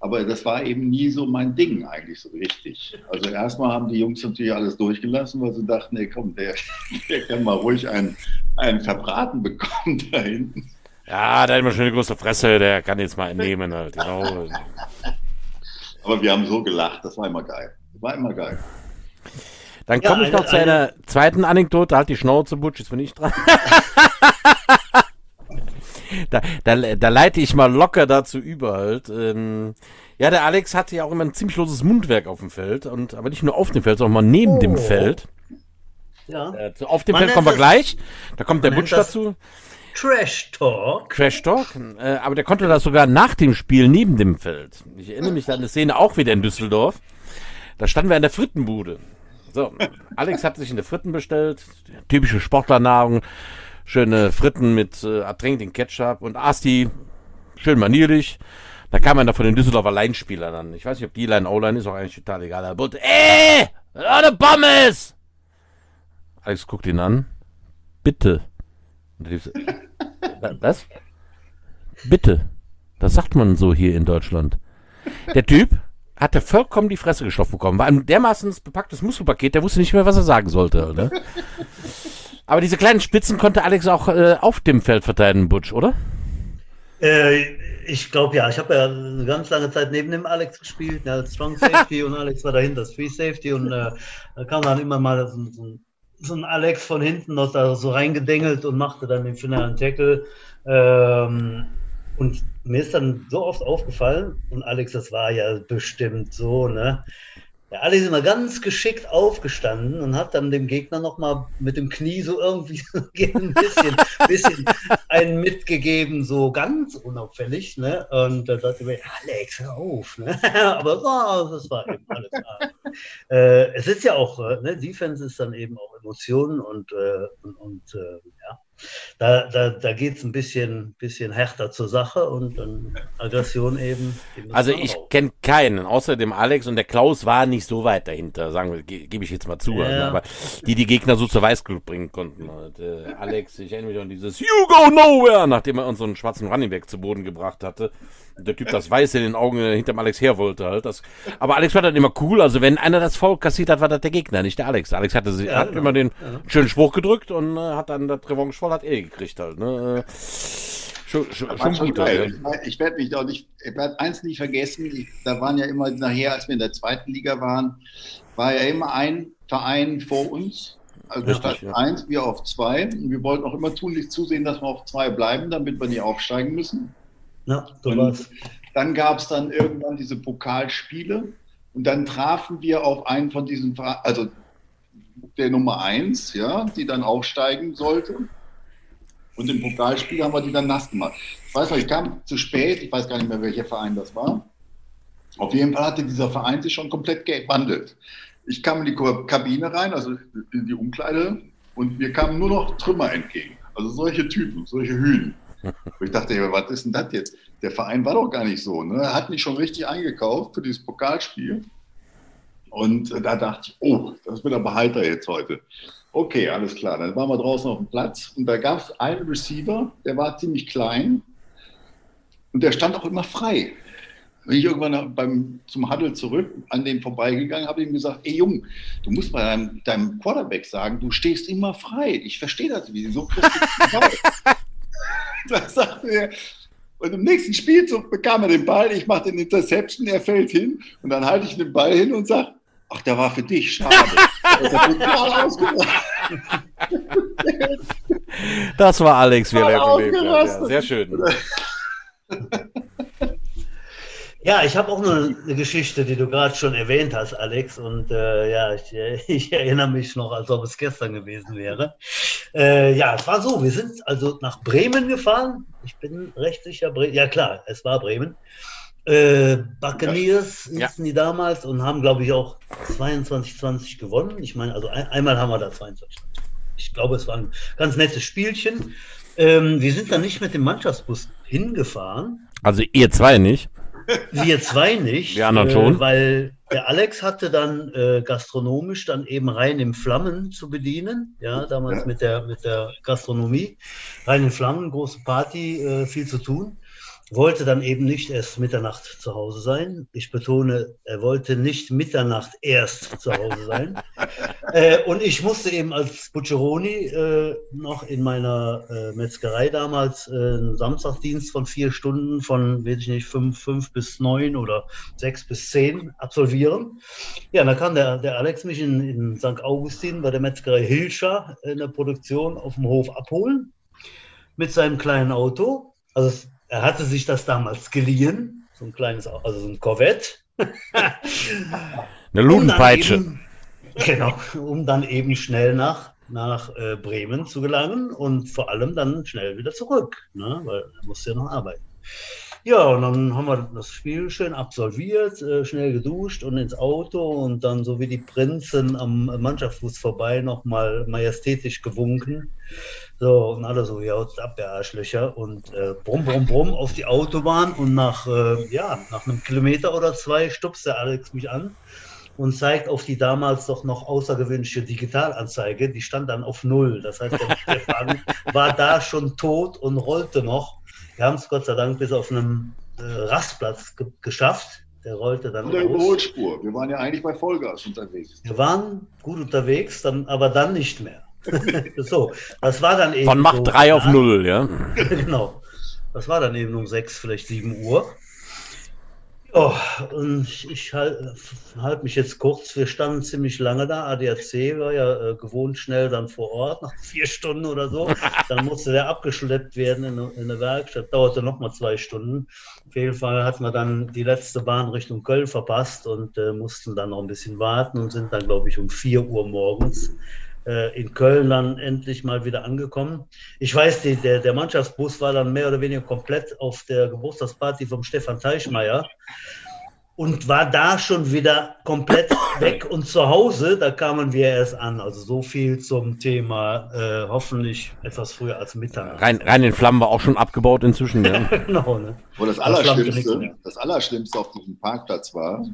Aber das war eben nie so mein Ding eigentlich so richtig. Also erstmal haben die Jungs natürlich alles durchgelassen, weil sie dachten, nee, komm, der, der kann mal ruhig einen, einen Verbraten bekommen da hinten. Ja, der hat immer schon eine große Fresse, der kann jetzt mal entnehmen halt, genau. Aber wir haben so gelacht, das war immer geil. Das war immer geil. Dann komme ja, ich noch zu einer zweiten Anekdote. Halt die Schnauze, Butch, jetzt bin ich dran. da, da, da leite ich mal locker dazu über halt. Ähm, ja, der Alex hatte ja auch immer ein ziemlich loses Mundwerk auf dem Feld. Und, aber nicht nur auf dem Feld, sondern auch mal neben oh. dem Feld. Ja. Äh, auf dem Man Feld kommen wir gleich. Da kommt der Butch dazu. Trash Talk. Trash Talk. Äh, aber der konnte das sogar nach dem Spiel neben dem Feld. Ich erinnere mich an eine Szene auch wieder in Düsseldorf. Da standen wir an der Frittenbude. So, Alex hat sich eine Fritten bestellt, typische Sportlernahrung, schöne Fritten mit äh, ertränklichen Ketchup und Asti, schön manierlich. Da kam einer von den Düsseldorfer Leinspielern an. Ich weiß nicht, ob die Line O-Line ist, auch eigentlich total egal. Er wollte, ey, eine Pommes! Alex guckt ihn an. Bitte. Was? Bitte. Das sagt man so hier in Deutschland. Der Typ hatte vollkommen die Fresse gestopft bekommen. War ein dermaßen bepacktes Muskelpaket, der wusste nicht mehr, was er sagen sollte. Ne? Aber diese kleinen Spitzen konnte Alex auch äh, auf dem Feld verteidigen, Butch, oder? Äh, ich glaube ja. Ich habe ja eine ganz lange Zeit neben dem Alex gespielt, ja, als Strong Safety und Alex war dahinter das Free Safety und äh, da kam dann immer mal so, so, so, ein Alex von hinten noch da so reingedengelt und machte dann den finalen Tackle. Ähm, und mir ist dann so oft aufgefallen, und Alex, das war ja bestimmt so, ne? Der Alex ist immer ganz geschickt aufgestanden und hat dann dem Gegner nochmal mit dem Knie so irgendwie ein bisschen, bisschen einen mitgegeben, so ganz unauffällig. Ne? Und da dachte ich mir, Alex, hör auf. Ne? Aber oh, das war eben alles. äh, es ist ja auch, äh, ne? Defense ist dann eben auch Emotionen und, äh, und, und äh, ja da, da, da geht es ein bisschen, bisschen härter zur Sache und dann Aggression eben. Also ich kenne keinen, außer dem Alex und der Klaus war nicht so weit dahinter, sagen wir, ge gebe ich jetzt mal zu. Ja. Also, aber die die Gegner so zur Weißglut bringen konnten. Und, äh, Alex, ich erinnere mich an dieses You go nowhere, nachdem er unseren schwarzen Running Back zu Boden gebracht hatte der Typ das Weiß in den Augen hinterm Alex her wollte halt. Das, aber Alex war dann immer cool. Also wenn einer das Foul kassiert hat, war das der Gegner, nicht der Alex. Alex hatte sich, ja, hat genau. immer den ja. schönen Spruch gedrückt und äh, hat dann das Revanche voll hat er gekriegt halt. Ne? Schon, schon, schon gut. Halt, ich, ich werde mich auch nicht, ich werde eins nicht vergessen. Ich, da waren ja immer nachher, als wir in der zweiten Liga waren, war ja immer ein Verein vor uns. Also Richtig, statt ja. eins, wir auf zwei. Und wir wollten auch immer tunlich zusehen, dass wir auf zwei bleiben, damit wir nicht aufsteigen müssen. Ja, so war's. Dann gab es dann irgendwann diese Pokalspiele und dann trafen wir auf einen von diesen, also der Nummer eins, ja, die dann aufsteigen sollte. Und im Pokalspiel haben wir die dann nass gemacht. Ich weiß noch, ich kam zu spät, ich weiß gar nicht mehr, welcher Verein das war. Auf jeden Fall hatte dieser Verein sich schon komplett gewandelt. Ich kam in die Kabine rein, also in die Umkleide, und mir kamen nur noch Trümmer entgegen. Also solche Typen, solche Hühn. Ich dachte, was ist denn das jetzt? Der Verein war doch gar nicht so. Ne? Er hat mich schon richtig eingekauft für dieses Pokalspiel. Und da dachte ich, oh, das wird aber heiter jetzt heute. Okay, alles klar. Dann waren wir draußen auf dem Platz und da gab es einen Receiver, der war ziemlich klein und der stand auch immer frei. Wenn ich irgendwann beim, zum Huddle zurück an den vorbeigegangen habe, ihm gesagt, ey Junge, du musst bei deinem, deinem Quarterback sagen, du stehst immer frei. Ich verstehe das, wieso kriegst du da sagte er, Und im nächsten Spielzug bekam er den Ball, ich mache den Interception, er fällt hin und dann halte ich den Ball hin und sage, ach, der war für dich, schade. das war Alex, wie er. Ja, sehr schön. Ja, ich habe auch noch eine Geschichte, die du gerade schon erwähnt hast, Alex. Und äh, ja, ich, ich, erinnere mich noch, als ob es gestern gewesen wäre. Äh, ja, es war so, wir sind also nach Bremen gefahren. Ich bin recht sicher, Bre ja klar, es war Bremen. Äh, Buccaneers ja. hießen die damals und haben, glaube ich, auch 22-20 gewonnen. Ich meine, also ein, einmal haben wir da 22. Ich glaube, es war ein ganz nettes Spielchen. Ähm, wir sind dann nicht mit dem Mannschaftsbus hingefahren. Also ihr zwei nicht? Wir zwei nicht. Die anderen schon. Äh, weil der Alex hatte dann äh, gastronomisch dann eben rein im Flammen zu bedienen. Ja, damals ja. Mit, der, mit der Gastronomie. Rein in Flammen, große Party, äh, viel zu tun wollte dann eben nicht erst Mitternacht zu Hause sein. Ich betone, er wollte nicht Mitternacht erst zu Hause sein. äh, und ich musste eben als Bucceroni äh, noch in meiner äh, Metzgerei damals äh, einen Samstagdienst von vier Stunden von, weiß ich nicht, fünf, fünf bis neun oder sechs bis zehn absolvieren. Ja, da kam der, der Alex mich in, in St. Augustin bei der Metzgerei Hilscher in der Produktion auf dem Hof abholen mit seinem kleinen Auto. Also er hatte sich das damals geliehen, so ein kleines, also so ein Corvette. Eine Ludenpeitsche. Um genau, um dann eben schnell nach, nach äh, Bremen zu gelangen und vor allem dann schnell wieder zurück, ne? weil er musste ja noch arbeiten. Ja, und dann haben wir das Spiel schön absolviert, äh, schnell geduscht und ins Auto und dann so wie die Prinzen am Mannschaftsfuß vorbei nochmal majestätisch gewunken. So, und alle so, ja, ab, der Arschlöcher. Und äh, brumm, brumm, brumm auf die Autobahn. Und nach, äh, ja, nach einem Kilometer oder zwei stupst der Alex mich an und zeigt auf die damals doch noch außergewöhnliche Digitalanzeige. Die stand dann auf Null. Das heißt, der Stefan war da schon tot und rollte noch. Wir haben es Gott sei Dank bis auf einem äh, Rastplatz ge geschafft. Der rollte dann. Oder Überholspur. Wir waren ja eigentlich bei Vollgas unterwegs. Wir waren gut unterwegs, dann, aber dann nicht mehr. so, das war dann eben. Von Macht so, 3 auf 0, ja. genau. Das war dann eben um 6, vielleicht 7 Uhr. Ja, und ich halte halt mich jetzt kurz. Wir standen ziemlich lange da. ADAC war ja äh, gewohnt schnell dann vor Ort, nach vier Stunden oder so. Dann musste der abgeschleppt werden in, in der Werkstatt. Dauerte nochmal zwei Stunden. Auf jeden Fall hatten wir dann die letzte Bahn Richtung Köln verpasst und äh, mussten dann noch ein bisschen warten und sind dann, glaube ich, um 4 Uhr morgens in Köln dann endlich mal wieder angekommen. Ich weiß, die, der, der Mannschaftsbus war dann mehr oder weniger komplett auf der Geburtstagsparty vom Stefan Teichmeier und war da schon wieder komplett weg und zu Hause, da kamen wir erst an. Also so viel zum Thema, äh, hoffentlich etwas früher als Mittag. Rein, rein in Flammen war auch schon abgebaut inzwischen. Ja. genau, ne? Wo das, Allerschlimmste, das Allerschlimmste auf diesem Parkplatz war,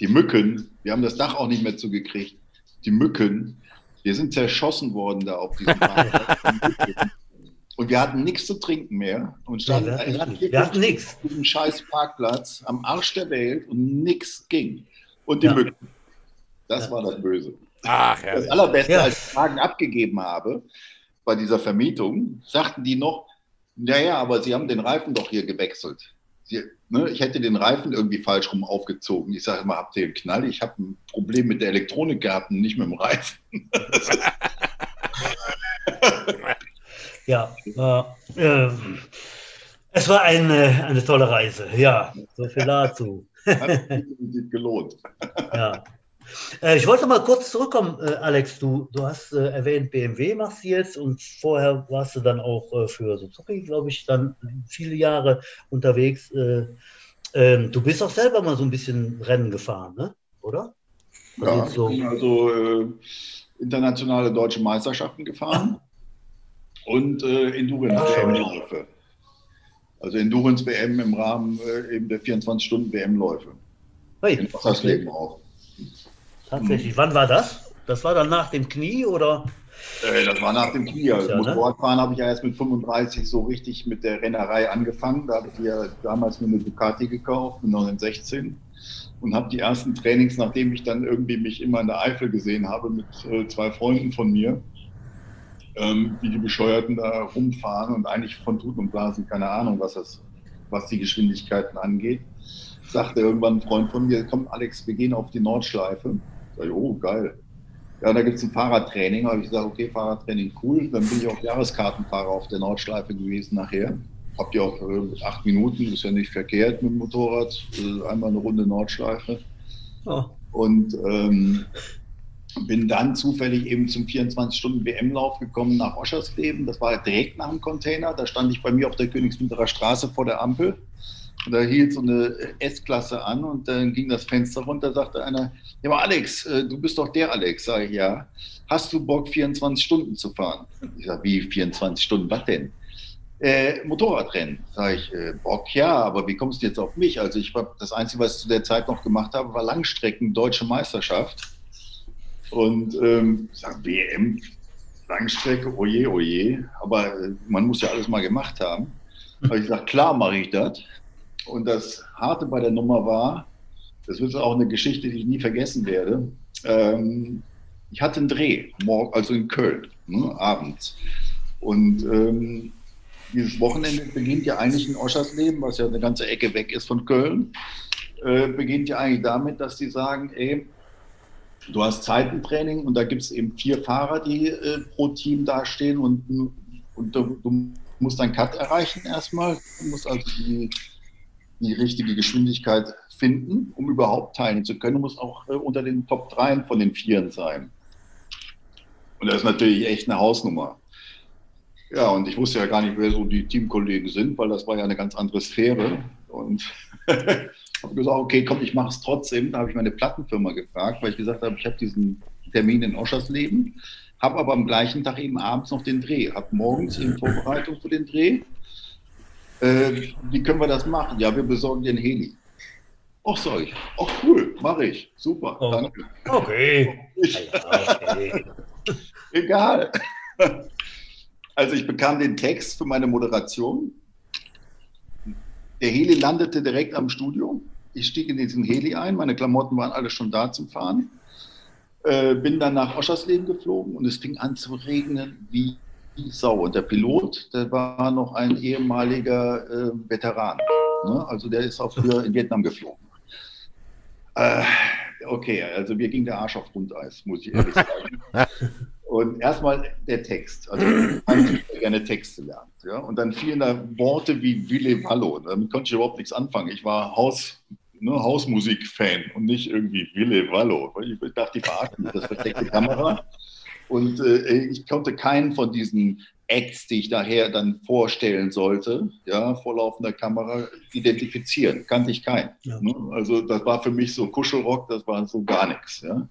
die Mücken, wir haben das Dach auch nicht mehr zugekriegt die Mücken. Wir sind zerschossen worden da auf diesem Parkplatz. und wir hatten nichts zu trinken mehr und standen ja, wir hatten, wir hatten nichts. auf diesem scheiß Parkplatz am Arsch der Welt und nichts ging. Und die ja. Mücken. Das ja. war das Böse. Ach, ja. Das Allerbeste, als ich Fragen abgegeben habe bei dieser Vermietung, sagten die noch, naja, aber Sie haben den Reifen doch hier gewechselt. Sie, ne, ich hätte den Reifen irgendwie falsch rum aufgezogen. Ich sage immer, habt ihr einen Knall? Ich habe ein Problem mit der Elektronik gehabt und nicht mit dem Reifen. ja, äh, äh, es war eine, eine tolle Reise. Ja, so viel dazu. Hat sich gelohnt. ja. Äh, ich wollte mal kurz zurückkommen, äh, Alex. Du, du hast äh, erwähnt, BMW machst du jetzt und vorher warst du dann auch äh, für Suzuki, glaube ich, dann viele Jahre unterwegs. Äh, ähm, du bist auch selber mal so ein bisschen Rennen gefahren, ne? oder? Ja, so ich bin also äh, internationale deutsche Meisterschaften gefahren und Endurance-WM-Läufe. Also Endurance-WM im Rahmen eben der 24-Stunden-WM-Läufe. Hey, in Wassersleben auch. Tatsächlich. Wann war das? Das war dann nach dem Knie oder? Äh, das war nach dem Knie. Also ja, Motorradfahren ne? habe ich ja erst mit 35 so richtig mit der Rennerei angefangen. Da habe ich ja damals mir eine Ducati gekauft mit 1916 und habe die ersten Trainings, nachdem ich dann irgendwie mich immer in der Eifel gesehen habe mit äh, zwei Freunden von mir, ähm, wie die Bescheuerten da rumfahren und eigentlich von Tuten und Blasen keine Ahnung, was, das, was die Geschwindigkeiten angeht. Sagte irgendwann ein Freund von mir, komm Alex, wir gehen auf die Nordschleife. Sag ich, oh, geil. Ja, da gibt es ein Fahrradtraining. habe ich gesagt, okay, Fahrradtraining, cool. Dann bin ich auch Jahreskartenfahrer auf der Nordschleife gewesen nachher. Habt ihr auch äh, acht Minuten, ist ja nicht verkehrt mit dem Motorrad. Äh, einmal eine Runde Nordschleife. Oh. Und ähm, bin dann zufällig eben zum 24-Stunden-WM-Lauf gekommen nach Oschersleben. Das war direkt nach dem Container. Da stand ich bei mir auf der Königswinterer Straße vor der Ampel. Und da hielt so eine S-Klasse an und dann ging das Fenster runter, sagte einer, ja aber Alex, äh, du bist doch der Alex. Sag ich, ja. Hast du Bock, 24 Stunden zu fahren? Ich sage, wie 24 Stunden, was denn? Äh, Motorradrennen. Sag ich, äh, Bock, ja, aber wie kommst du jetzt auf mich? Also ich war das Einzige, was ich zu der Zeit noch gemacht habe, war Langstrecken Deutsche Meisterschaft. Und ähm, sag, WM, Langstrecke, oje, oje. Aber äh, man muss ja alles mal gemacht haben. Aber ich sage, klar mache ich das. Und das Harte bei der Nummer war, das wird auch eine Geschichte, die ich nie vergessen werde. Ähm, ich hatte einen Dreh, also in Köln, ne, abends. Und ähm, dieses Wochenende beginnt ja eigentlich in Oschersleben, was ja eine ganze Ecke weg ist von Köln, äh, beginnt ja eigentlich damit, dass sie sagen, ey, du hast Zeitentraining und da gibt es eben vier Fahrer, die äh, pro Team dastehen und, und du, du musst deinen Cut erreichen erstmal. Du musst also die die richtige Geschwindigkeit finden, um überhaupt teilen zu können. Du musst auch äh, unter den Top 3 von den Vieren sein. Und das ist natürlich echt eine Hausnummer. Ja, und ich wusste ja gar nicht, wer so die Teamkollegen sind, weil das war ja eine ganz andere Sphäre. Und habe gesagt, okay, komm, ich mache es trotzdem. Da habe ich meine Plattenfirma gefragt, weil ich gesagt habe, ich habe diesen Termin in Oschersleben, habe aber am gleichen Tag eben abends noch den Dreh, habe morgens in Vorbereitung für den Dreh äh, wie können wir das machen? Ja, wir besorgen den Heli. Ach, sag ich. Ach, cool, mache ich. Super, oh. danke. Okay. okay. Egal. Also ich bekam den Text für meine Moderation. Der Heli landete direkt am Studio. Ich stieg in diesen Heli ein. Meine Klamotten waren alle schon da zum Fahren. Äh, bin dann nach Oschersleben geflogen und es fing an zu regnen wie Sau. Und der Pilot, der war noch ein ehemaliger äh, Veteran. Ne? Also der ist auch früher in Vietnam geflogen. Äh, okay, also mir ging der Arsch auf Grundeis, muss ich ehrlich sagen. Und erstmal der Text. Also ich gerne Texte lernen. Ja? Und dann fielen da Worte wie Wille Wallo. Damit konnte ich überhaupt nichts anfangen. Ich war Haus, ne, Hausmusik-Fan und nicht irgendwie Wille Wallo. Ich dachte, die verarschen das versteckte Kamera. Und äh, ich konnte keinen von diesen Acts, die ich daher dann vorstellen sollte, ja, vor laufender Kamera, identifizieren. Kannte ich keinen. Ja. Ne? Also das war für mich so Kuschelrock, das war so gar nichts. Ja?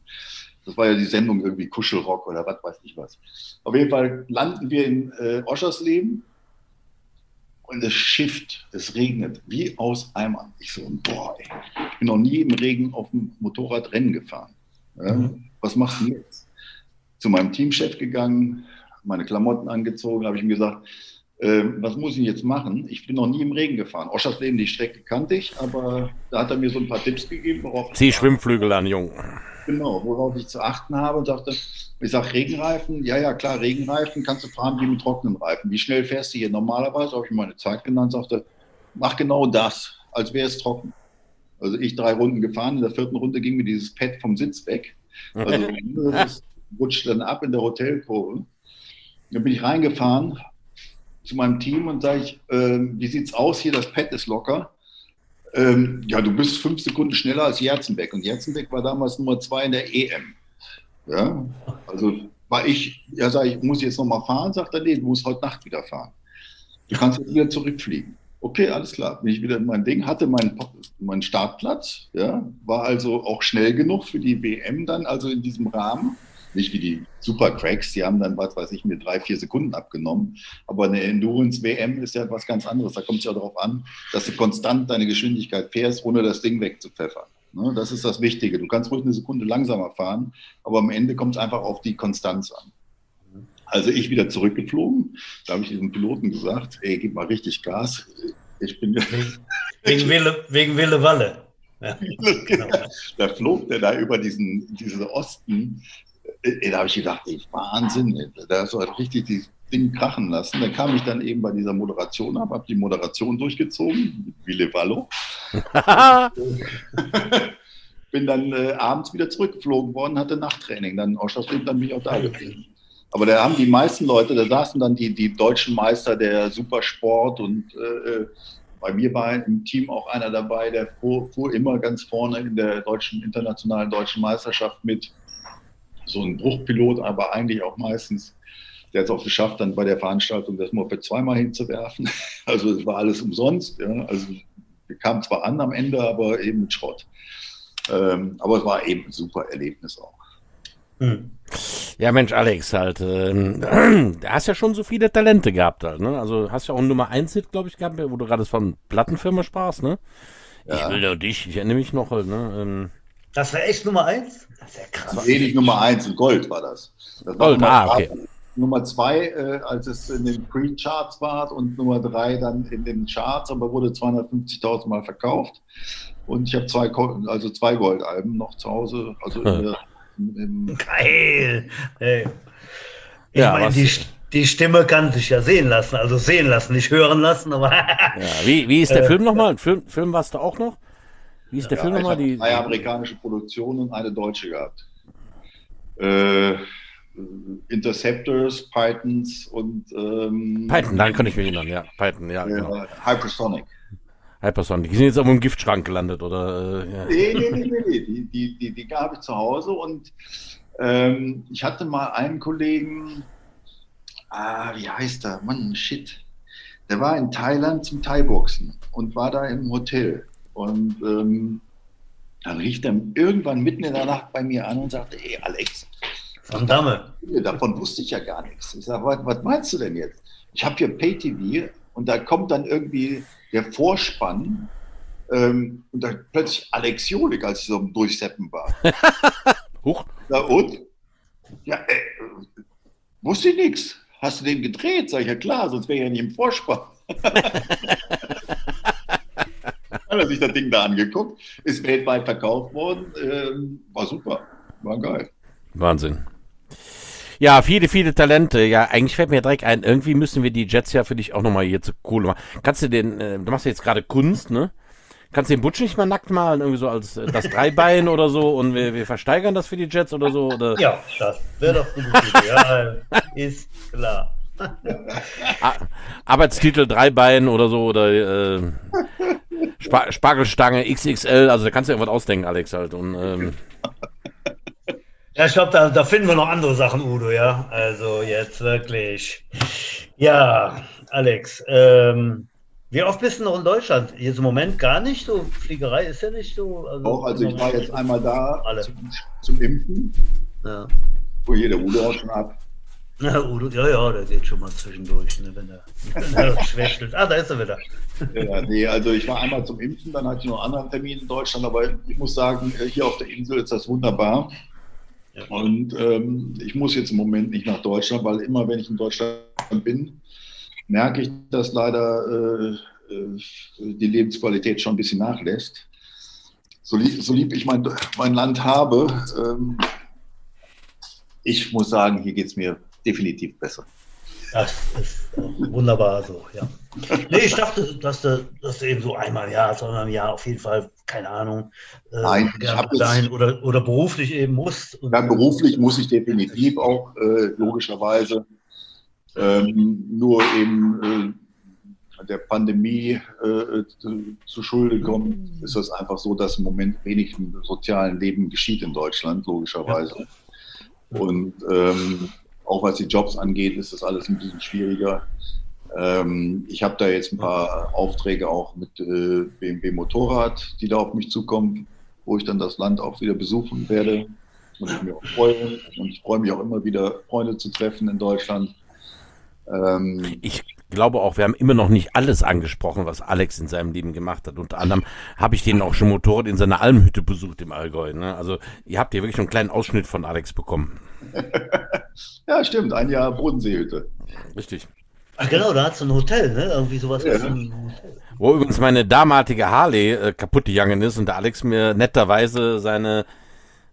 Das war ja die Sendung irgendwie Kuschelrock oder was weiß ich was. Auf jeden Fall landen wir in äh, Oschersleben und es schifft, es regnet, wie aus Eimern. Ich so, boah, ey, ich bin noch nie im Regen auf dem Motorrad Rennen gefahren. Ja? Mhm. Was machst du jetzt? Zu meinem Teamchef gegangen, meine Klamotten angezogen, habe ich ihm gesagt, äh, was muss ich jetzt machen? Ich bin noch nie im Regen gefahren. Oschersleben, die Strecke kannte ich, aber da hat er mir so ein paar Tipps gegeben, worauf Zieh Schwimmflügel an, Jung. Genau, worauf ich zu achten habe und sagte, ich sage Regenreifen, ja, ja, klar, Regenreifen kannst du fahren wie mit trockenen Reifen. Wie schnell fährst du hier normalerweise? Habe ich meine Zeit genannt, sagte, mach genau das, als wäre es trocken. Also ich drei Runden gefahren, in der vierten Runde ging mir dieses Pad vom Sitz weg. Also das ist rutschte dann ab in der Hotelkurve. Dann bin ich reingefahren zu meinem Team und sage ich, äh, wie sieht's aus hier, das Pad ist locker. Ähm, ja, du bist fünf Sekunden schneller als Jerzenbeck. Und Jerzenbeck war damals Nummer zwei in der EM. Ja, also war ich, ja, sag ich, muss ich jetzt nochmal fahren? Sagt er, nee, du musst heute Nacht wieder fahren. Du kannst jetzt wieder zurückfliegen. Okay, alles klar. Bin ich wieder in mein Ding, hatte meinen, meinen Startplatz, ja, war also auch schnell genug für die WM dann, also in diesem Rahmen. Nicht wie die Supercracks, die haben dann, was weiß ich, mir drei, vier Sekunden abgenommen. Aber eine Endurance-WM ist ja etwas ganz anderes. Da kommt es ja darauf an, dass du konstant deine Geschwindigkeit fährst, ohne das Ding wegzupfeffern. Ne, das ist das Wichtige. Du kannst ruhig eine Sekunde langsamer fahren, aber am Ende kommt es einfach auf die Konstanz an. Also ich wieder zurückgeflogen. Da habe ich diesem Piloten gesagt, ey, gib mal richtig Gas. Ich bin wegen, Wille, wegen Wille Walle. Ja. da flog der da über diesen, diese Osten da habe ich gedacht, ey, Wahnsinn, da hast du halt richtig die Ding krachen lassen. Da kam ich dann eben bei dieser Moderation ab, habe die Moderation durchgezogen, wie Levallo. bin dann äh, abends wieder zurückgeflogen worden, hatte Nachttraining. Dann Ausschlaggebend, dann bin ich auch da gewesen. Aber da haben die meisten Leute, da saßen dann die, die deutschen Meister der Supersport und äh, bei mir war im Team auch einer dabei, der fuhr, fuhr, immer ganz vorne in der deutschen, internationalen deutschen Meisterschaft mit. So ein Bruchpilot, aber eigentlich auch meistens. Der hat es auch geschafft, dann bei der Veranstaltung das Moped zweimal hinzuwerfen. Also es war alles umsonst. Ja. Also wir kamen zwar an am Ende, aber eben mit Schrott. Ähm, aber es war eben ein super Erlebnis auch. Hm. Ja, Mensch, Alex, halt, du hast ja schon so viele Talente gehabt, halt, ne? Also hast ja auch einen Nummer 1 Hit, glaube ich, gehabt, wo du gerade von Plattenfirma sprachst, ne? Ja. Ich will nur dich, ich erinnere mich noch halt, ne? Ähm, das war echt Nummer 1? Das ist ja krass. Das war eh nicht Nummer 1, in Gold war das. das war Gold, ah, okay. Nummer 2, äh, als es in den Pre-Charts war und Nummer 3 dann in den Charts, aber wurde 250.000 Mal verkauft. Und ich habe zwei, also zwei Goldalben noch zu Hause, also in der Geil. Hey. Ich ja, meine, die, die Stimme kann sich ja sehen lassen, also sehen lassen, nicht hören lassen, aber. ja, wie, wie ist der äh, Film nochmal? Film, Film warst du auch noch? Wie ist der ja, Film nochmal? Die, drei amerikanische Produktionen und eine deutsche gehabt. Äh, Interceptors, Pythons und. Ähm, Python, dann kann ich mich erinnern, ja. Python, ja. Genau. Hypersonic. Hypersonic. Die sind jetzt auf dem Giftschrank gelandet, oder? Äh, ja. Nee, nee, nee, nee, Die, die, die, die gab ich zu Hause und ähm, ich hatte mal einen Kollegen, ah, wie heißt der? Mann, shit. Der war in Thailand zum Thai-Boxen und war da im Hotel. Und ähm, dann rief er irgendwann mitten in der Nacht bei mir an und sagte, ey Alex, Von Damme. davon wusste ich ja gar nichts. Ich sage, was, was meinst du denn jetzt? Ich habe hier Pay-TV und da kommt dann irgendwie der Vorspann ähm, und dann plötzlich Alex Jolik, als ich so am Durchseppen war. Huch. Na und? Ja, äh, wusste ich nichts. Hast du den gedreht? Sag ich, ja klar, sonst wäre ich ja nicht im Vorspann. Hat er sich das Ding da angeguckt, ist weltweit verkauft worden, ähm, war super, war geil. Wahnsinn. Ja, viele, viele Talente. Ja, eigentlich fällt mir direkt ein, irgendwie müssen wir die Jets ja für dich auch nochmal hier zu Kohle machen. Kannst du den, äh, du machst ja jetzt gerade Kunst, ne? Kannst du den Butch nicht mal nackt malen, irgendwie so als äh, das Dreibein oder so und wir, wir versteigern das für die Jets oder so? Oder? Ja, das wäre doch eine gute Idee. Ja, ist klar. Arbeitstitel Dreibein oder so oder äh, Sp Spargelstange XXL, also da kannst du irgendwas ausdenken, Alex halt. Und, ähm, ja, ich glaube, da, da finden wir noch andere Sachen, Udo, ja. Also jetzt wirklich. Ja, Alex, ähm, wie oft bist du noch in Deutschland? Jetzt im Moment gar nicht so. Fliegerei ist ja nicht so. Also Auch, also ich war jetzt einmal da zum, zum, Impfen. Ja. Wo jeder Udo auch schon ab. Ja, Udo, ja, ja, der geht schon mal zwischendurch, ne, wenn er, wenn er schwächelt. Ah, da ist er wieder. Ja, nee, also ich war einmal zum Impfen, dann hatte ich noch einen anderen Termin in Deutschland, aber ich muss sagen, hier auf der Insel ist das wunderbar. Und ähm, ich muss jetzt im Moment nicht nach Deutschland, weil immer, wenn ich in Deutschland bin, merke ich, dass leider äh, äh, die Lebensqualität schon ein bisschen nachlässt. So lieb, so lieb ich mein, mein Land habe, ähm, ich muss sagen, hier geht es mir definitiv besser. Das ist wunderbar so, ja. Nee, ich dachte, dass du, dass du eben so einmal im Jahr, sondern im Jahr auf jeden Fall, keine Ahnung, äh, Nein, ich habe sein oder, oder beruflich eben musst. Ja, beruflich muss ich definitiv auch, äh, logischerweise. Ähm, nur eben äh, der Pandemie äh, zu, zu Schulde kommt, ist das einfach so, dass im Moment wenig im sozialen Leben geschieht in Deutschland, logischerweise. Ja. Und ähm, auch was die Jobs angeht, ist das alles ein bisschen schwieriger. Ähm, ich habe da jetzt ein paar Aufträge auch mit äh, BMW Motorrad, die da auf mich zukommen, wo ich dann das Land auch wieder besuchen werde. Und ich mich auch freue. Und ich freue mich auch immer wieder, Freunde zu treffen in Deutschland. Ähm, ich glaube auch, wir haben immer noch nicht alles angesprochen, was Alex in seinem Leben gemacht hat. Unter anderem habe ich den auch schon Motorrad in seiner Almhütte besucht im Allgäu. Ne? Also ihr habt hier wirklich einen kleinen Ausschnitt von Alex bekommen. ja, stimmt. Ein Jahr Bodenseehütte. Richtig. Ach genau, da hat es ein Hotel, ne? Irgendwie sowas. Ja. Wo übrigens meine damalige Harley äh, kaputt gegangen ist und der Alex mir netterweise seine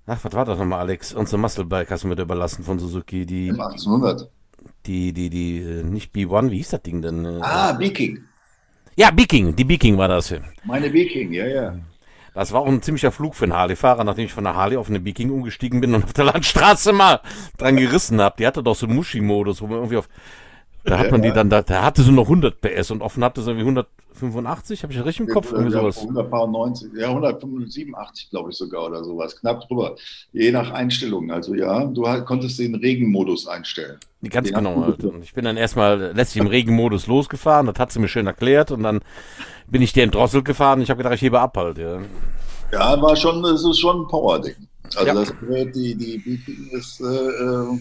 Ach, was war das nochmal, Alex? Unsere Musclebike hast du mir überlassen von Suzuki. Die, 1800. Die, die, die, äh, nicht B1, wie hieß das Ding denn? Äh? Ah, Viking. Ja, Viking, die Viking war das. Meine Viking, ja, ja. Das war auch ein ziemlicher Flug für einen Harley-Fahrer, nachdem ich von der Harley auf eine Viking umgestiegen bin und auf der Landstraße mal dran gerissen habe. Die hatte doch so einen Muschi-Modus, wo man irgendwie auf da hat man die dann, da, da hatte sie noch 100 PS und offen hatte sie irgendwie 185, habe ich ja richtig im Kopf? Irgendwie sowas. 190, ja, 187, glaube ich sogar oder sowas, knapp drüber. Je nach Einstellung. Also ja, du konntest den Regenmodus einstellen. Ganz den genau. Halt. Ich bin dann erstmal letztlich im Regenmodus losgefahren, das hat sie mir schön erklärt und dann bin ich den Drossel gefahren. Ich habe gedacht, ich hebe ab halt. Ja, ja war schon, es ist schon ein Power-Ding. Also ja. das Gerät, die, die Beacon ist äh, äh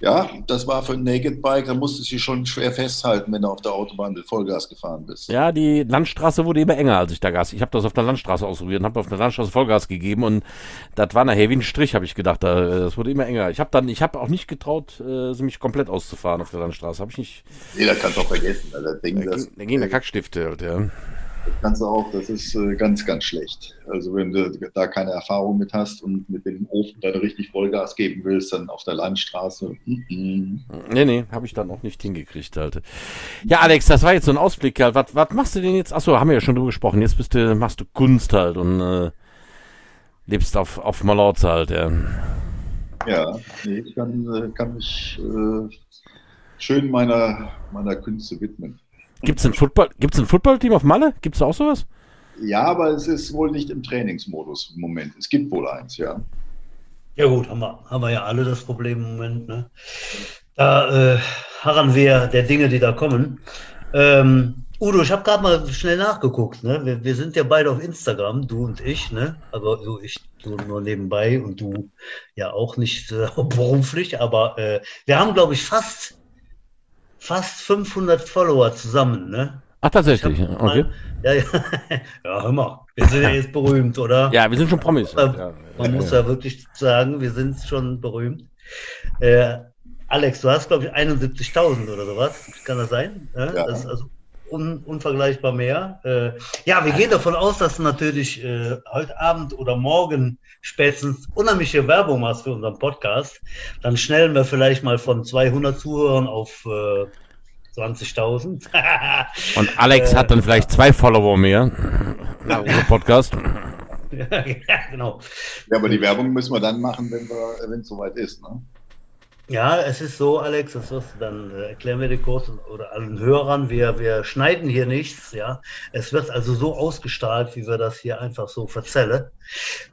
ja, das war für ein Naked Bike, da musstest du dich schon schwer festhalten, wenn du auf der Autobahn mit Vollgas gefahren bist. Ja, die Landstraße wurde immer enger, als ich da Gas. Ich habe das auf der Landstraße ausprobiert und habe auf der Landstraße Vollgas gegeben und das war nachher wie ein Strich, habe ich gedacht. Das wurde immer enger. Ich habe dann, ich habe auch nicht getraut, äh, mich komplett auszufahren auf der Landstraße. Habe ich nicht. Kannst du auch vergessen. Also das Ding, da, das, da ging der Kackstifte halt, ja. Das kannst du auch, das ist äh, ganz, ganz schlecht. Also wenn du da keine Erfahrung mit hast und mit dem Ofen dann richtig Vollgas geben willst, dann auf der Landstraße. Mm -mm. Nee, nee, habe ich dann auch nicht hingekriegt halt. Ja, Alex, das war jetzt so ein Ausblick halt. Was, was machst du denn jetzt? Achso, haben wir ja schon drüber gesprochen. Jetzt bist du, machst du Kunst halt und äh, lebst auf, auf Malorz halt, ja. Ja, nee, ich kann, äh, kann mich äh, schön meiner, meiner Künste widmen. Gibt es ein Football, gibt's ein Footballteam auf Malle? Gibt es auch sowas? Ja, aber es ist wohl nicht im Trainingsmodus im Moment. Es gibt wohl eins, ja. Ja gut, haben wir, haben wir ja alle das Problem im Moment. Ne? Da äh, harren wir der Dinge, die da kommen. Ähm, Udo, ich habe gerade mal schnell nachgeguckt. Ne? Wir, wir, sind ja beide auf Instagram, du und ich. Ne? Aber also ich du nur nebenbei und du ja auch nicht äh, beruflich. Aber äh, wir haben, glaube ich, fast fast 500 Follower zusammen, ne? Ach, tatsächlich, mal, okay. Ja, ja, ja, hör mal, wir sind ja jetzt berühmt, oder? Ja, wir sind schon Promis. Man, ja, man muss ja wirklich sagen, wir sind schon berühmt. Äh, Alex, du hast, glaube ich, 71.000 oder sowas. Kann das sein? Ja, das ist also un, unvergleichbar mehr. Äh, ja, wir gehen davon aus, dass du natürlich äh, heute Abend oder morgen spätestens unheimliche Werbung machst für unseren Podcast. Dann schnellen wir vielleicht mal von 200 Zuhörern auf äh, 20.000. Und Alex hat dann vielleicht zwei Follower mehr nach unserem Podcast. ja, genau. Ja, aber die Werbung müssen wir dann machen, wenn es soweit ist. Ne? Ja, es ist so, Alex, das wirst du dann äh, erklären wir den Kurs oder allen Hörern. Wir, wir schneiden hier nichts, ja. Es wird also so ausgestrahlt, wie wir das hier einfach so verzellen.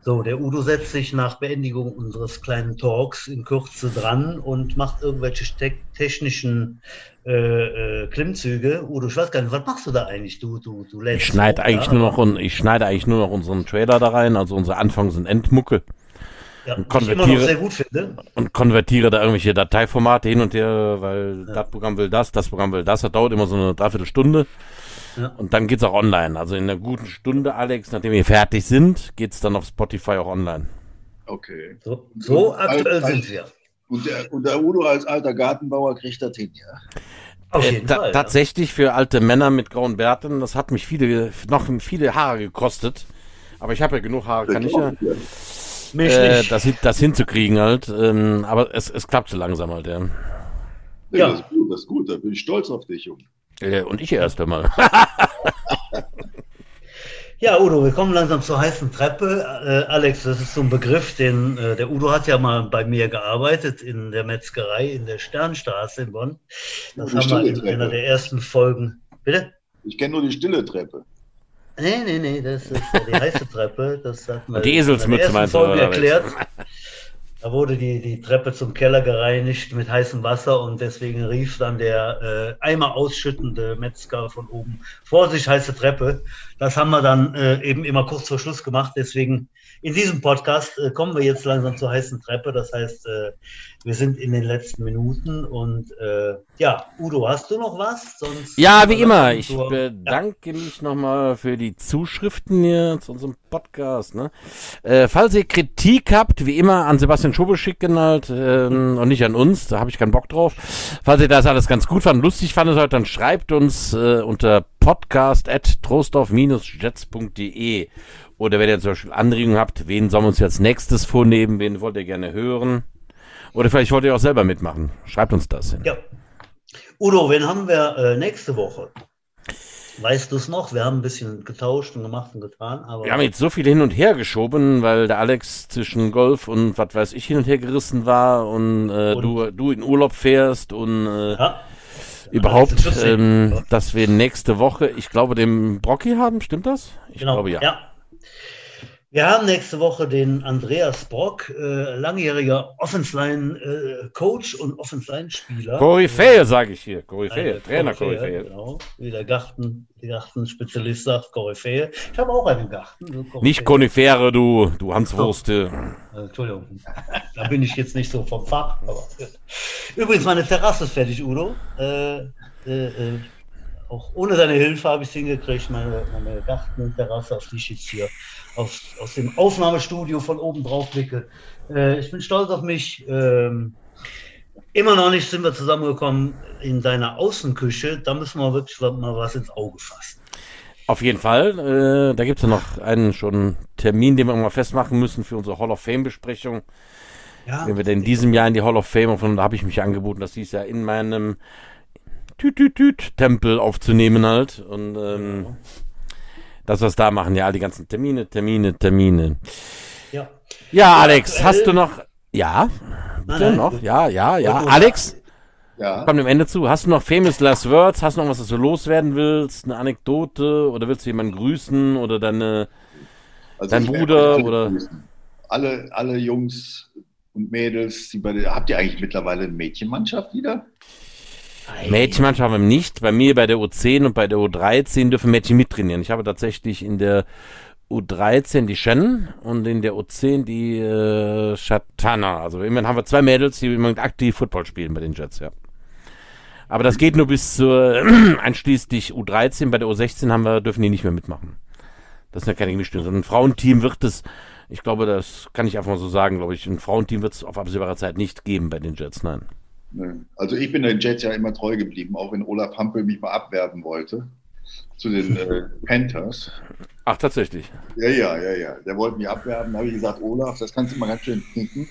So, der Udo setzt sich nach Beendigung unseres kleinen Talks in Kürze dran und macht irgendwelche te technischen äh, äh, Klimmzüge. Udo, ich weiß gar nicht, was machst du da eigentlich? Du, du, du lädst. Ich schneide eigentlich nur noch, ich schneide eigentlich nur noch unseren Trailer da rein, also unsere Anfangs- und Endmucke ja, und konvertiere, und konvertiere da irgendwelche Dateiformate hin und her, weil ja. das Programm will das, das Programm will das. Das dauert immer so eine Dreiviertelstunde. Ja. Und dann geht es auch online. Also in einer guten Stunde, Alex, nachdem wir fertig sind, geht es dann auf Spotify auch online. Okay. So, so aktuell als, sind wir. Und der, und der Udo als alter Gartenbauer kriegt das hin, ja. Auf äh, jeden äh, Fall, tatsächlich für alte Männer mit grauen Bärten, das hat mich viele, noch viele Haare gekostet. Aber ich habe ja genug Haare, kann ich ja äh, das, das hinzukriegen halt. Ähm, aber es, es klappt so langsam halt, ja. ja. ja. Das ist gut, das ist gut. Da bin ich stolz auf dich, Junge. Äh, und ich erst einmal. ja, Udo, wir kommen langsam zur heißen Treppe. Äh, Alex, das ist so ein Begriff, den äh, der Udo hat ja mal bei mir gearbeitet in der Metzgerei in der Sternstraße in Bonn. Das haben wir in einer der ersten Folgen. Bitte? Ich kenne nur die stille Treppe. Nee, nee, nee, das ist die heiße Treppe. Das hat man die Eselsmütze meinst du? erklärt. Da wurde die, die Treppe zum Keller gereinigt mit heißem Wasser und deswegen rief dann der äh, Eimer ausschüttende Metzger von oben, Vorsicht, heiße Treppe. Das haben wir dann äh, eben immer kurz vor Schluss gemacht. Deswegen in diesem Podcast äh, kommen wir jetzt langsam zur heißen Treppe. Das heißt, äh, wir sind in den letzten Minuten und äh, ja, Udo, hast du noch was? Sonst ja, wie immer. Ich bedanke ja. mich nochmal für die Zuschriften hier zu unserem Podcast. Ne? Äh, falls ihr Kritik habt, wie immer an Sebastian Schobe schicken halt ähm, und nicht an uns, da habe ich keinen Bock drauf. Falls ihr das alles ganz gut fand, lustig fandet, dann schreibt uns äh, unter podcast at trostorf-jets.de Oder wenn ihr zum Beispiel Anregungen habt, wen sollen wir uns jetzt nächstes vornehmen, wen wollt ihr gerne hören? Oder vielleicht wollt ihr auch selber mitmachen. Schreibt uns das hin. Ja. Udo, wen haben wir äh, nächste Woche? Weißt du es noch? Wir haben ein bisschen getauscht und gemacht und getan. Aber Wir haben jetzt so viel hin und her geschoben, weil der Alex zwischen Golf und was weiß ich hin und her gerissen war und, äh, Und- du, du in Urlaub fährst und äh, ja, überhaupt, Alex ist 14. ähm, dass wir nächste Woche, ich glaube, den Brocky haben, stimmt das? Ich genau. glaube ja. Wir haben nächste Woche den Andreas Brock, äh, langjähriger Offense-Line-Coach und Offense-Line-Spieler. Koryphäe, sage ich hier. Koryphäe, Trainer Koryphäe. Genau, wie der Garten, der Gartenspezialist sagt, Koryphäe. Ich habe auch einen Garten. so. Nicht Konifere, du, du Hanswurste. Äh, Entschuldigung, da bin ich jetzt nicht so vom Fach. Aber, übrigens, meine Terrasse ist fertig, Udo. Äh, äh, äh, auch ohne deine Hilfe habe ich es hingekriegt, meine, meine Gartenterrasse, auf die ich jetzt hier aus, aus dem Aufnahmestudio von oben drauf blicke. Äh, ich bin stolz auf mich. Ähm, immer noch nicht sind wir zusammengekommen in deiner Außenküche. Da müssen wir wirklich mal was ins Auge fassen. Auf jeden Fall. Äh, da gibt es ja noch einen schon Termin, den wir mal festmachen müssen für unsere Hall of Fame-Besprechung. Ja, Wenn wir denn in diesem Jahr in die Hall of Fame, und da habe ich mich angeboten, das hieß ja in meinem Tütütüt-Tempel aufzunehmen halt. Und ähm, das, was da machen, ja, die ganzen Termine, Termine, Termine. ja. Ja, Alex, hast du noch. Ja, bitte nein. noch? Ja, ja, ja. Alex, Ja, kommt dem Ende zu. Hast du noch famous last words? Hast du noch was, was du loswerden willst? Eine Anekdote? Oder willst du jemanden grüßen? Oder deine. also dein Bruder alle oder- grüßen. Alle, alle Jungs und Mädels, die bei habt ihr eigentlich mittlerweile eine Mädchenmannschaft wieder? Mädchenmannschaft haben wir nicht. Bei mir bei der U10 und bei der U13 dürfen Mädchen mittrainieren. Ich habe tatsächlich in der U13 die Shannon und in der U10 die äh, Shatana. Also immerhin haben wir zwei Mädels, die im Moment aktiv Football spielen bei den Jets, ja. Aber das geht nur bis zur einschließlich U13. Bei der U16 haben wir, dürfen die nicht mehr mitmachen. Das sind ja keine Gemischte. So ein Frauenteam wird es, ich glaube, das kann ich einfach mal so sagen, glaube ich, ein Frauenteam wird es auf absehbare Zeit nicht geben bei den Jets, nein. Nö. Also ich bin den Jets ja immer treu geblieben, auch wenn Olaf Hampel mich mal abwerben wollte zu den äh, Panthers. Ach, tatsächlich. Ja, ja, ja, ja. Der wollte mich abwerben. Da habe ich gesagt, Olaf, das kannst du mal ganz schön knicken,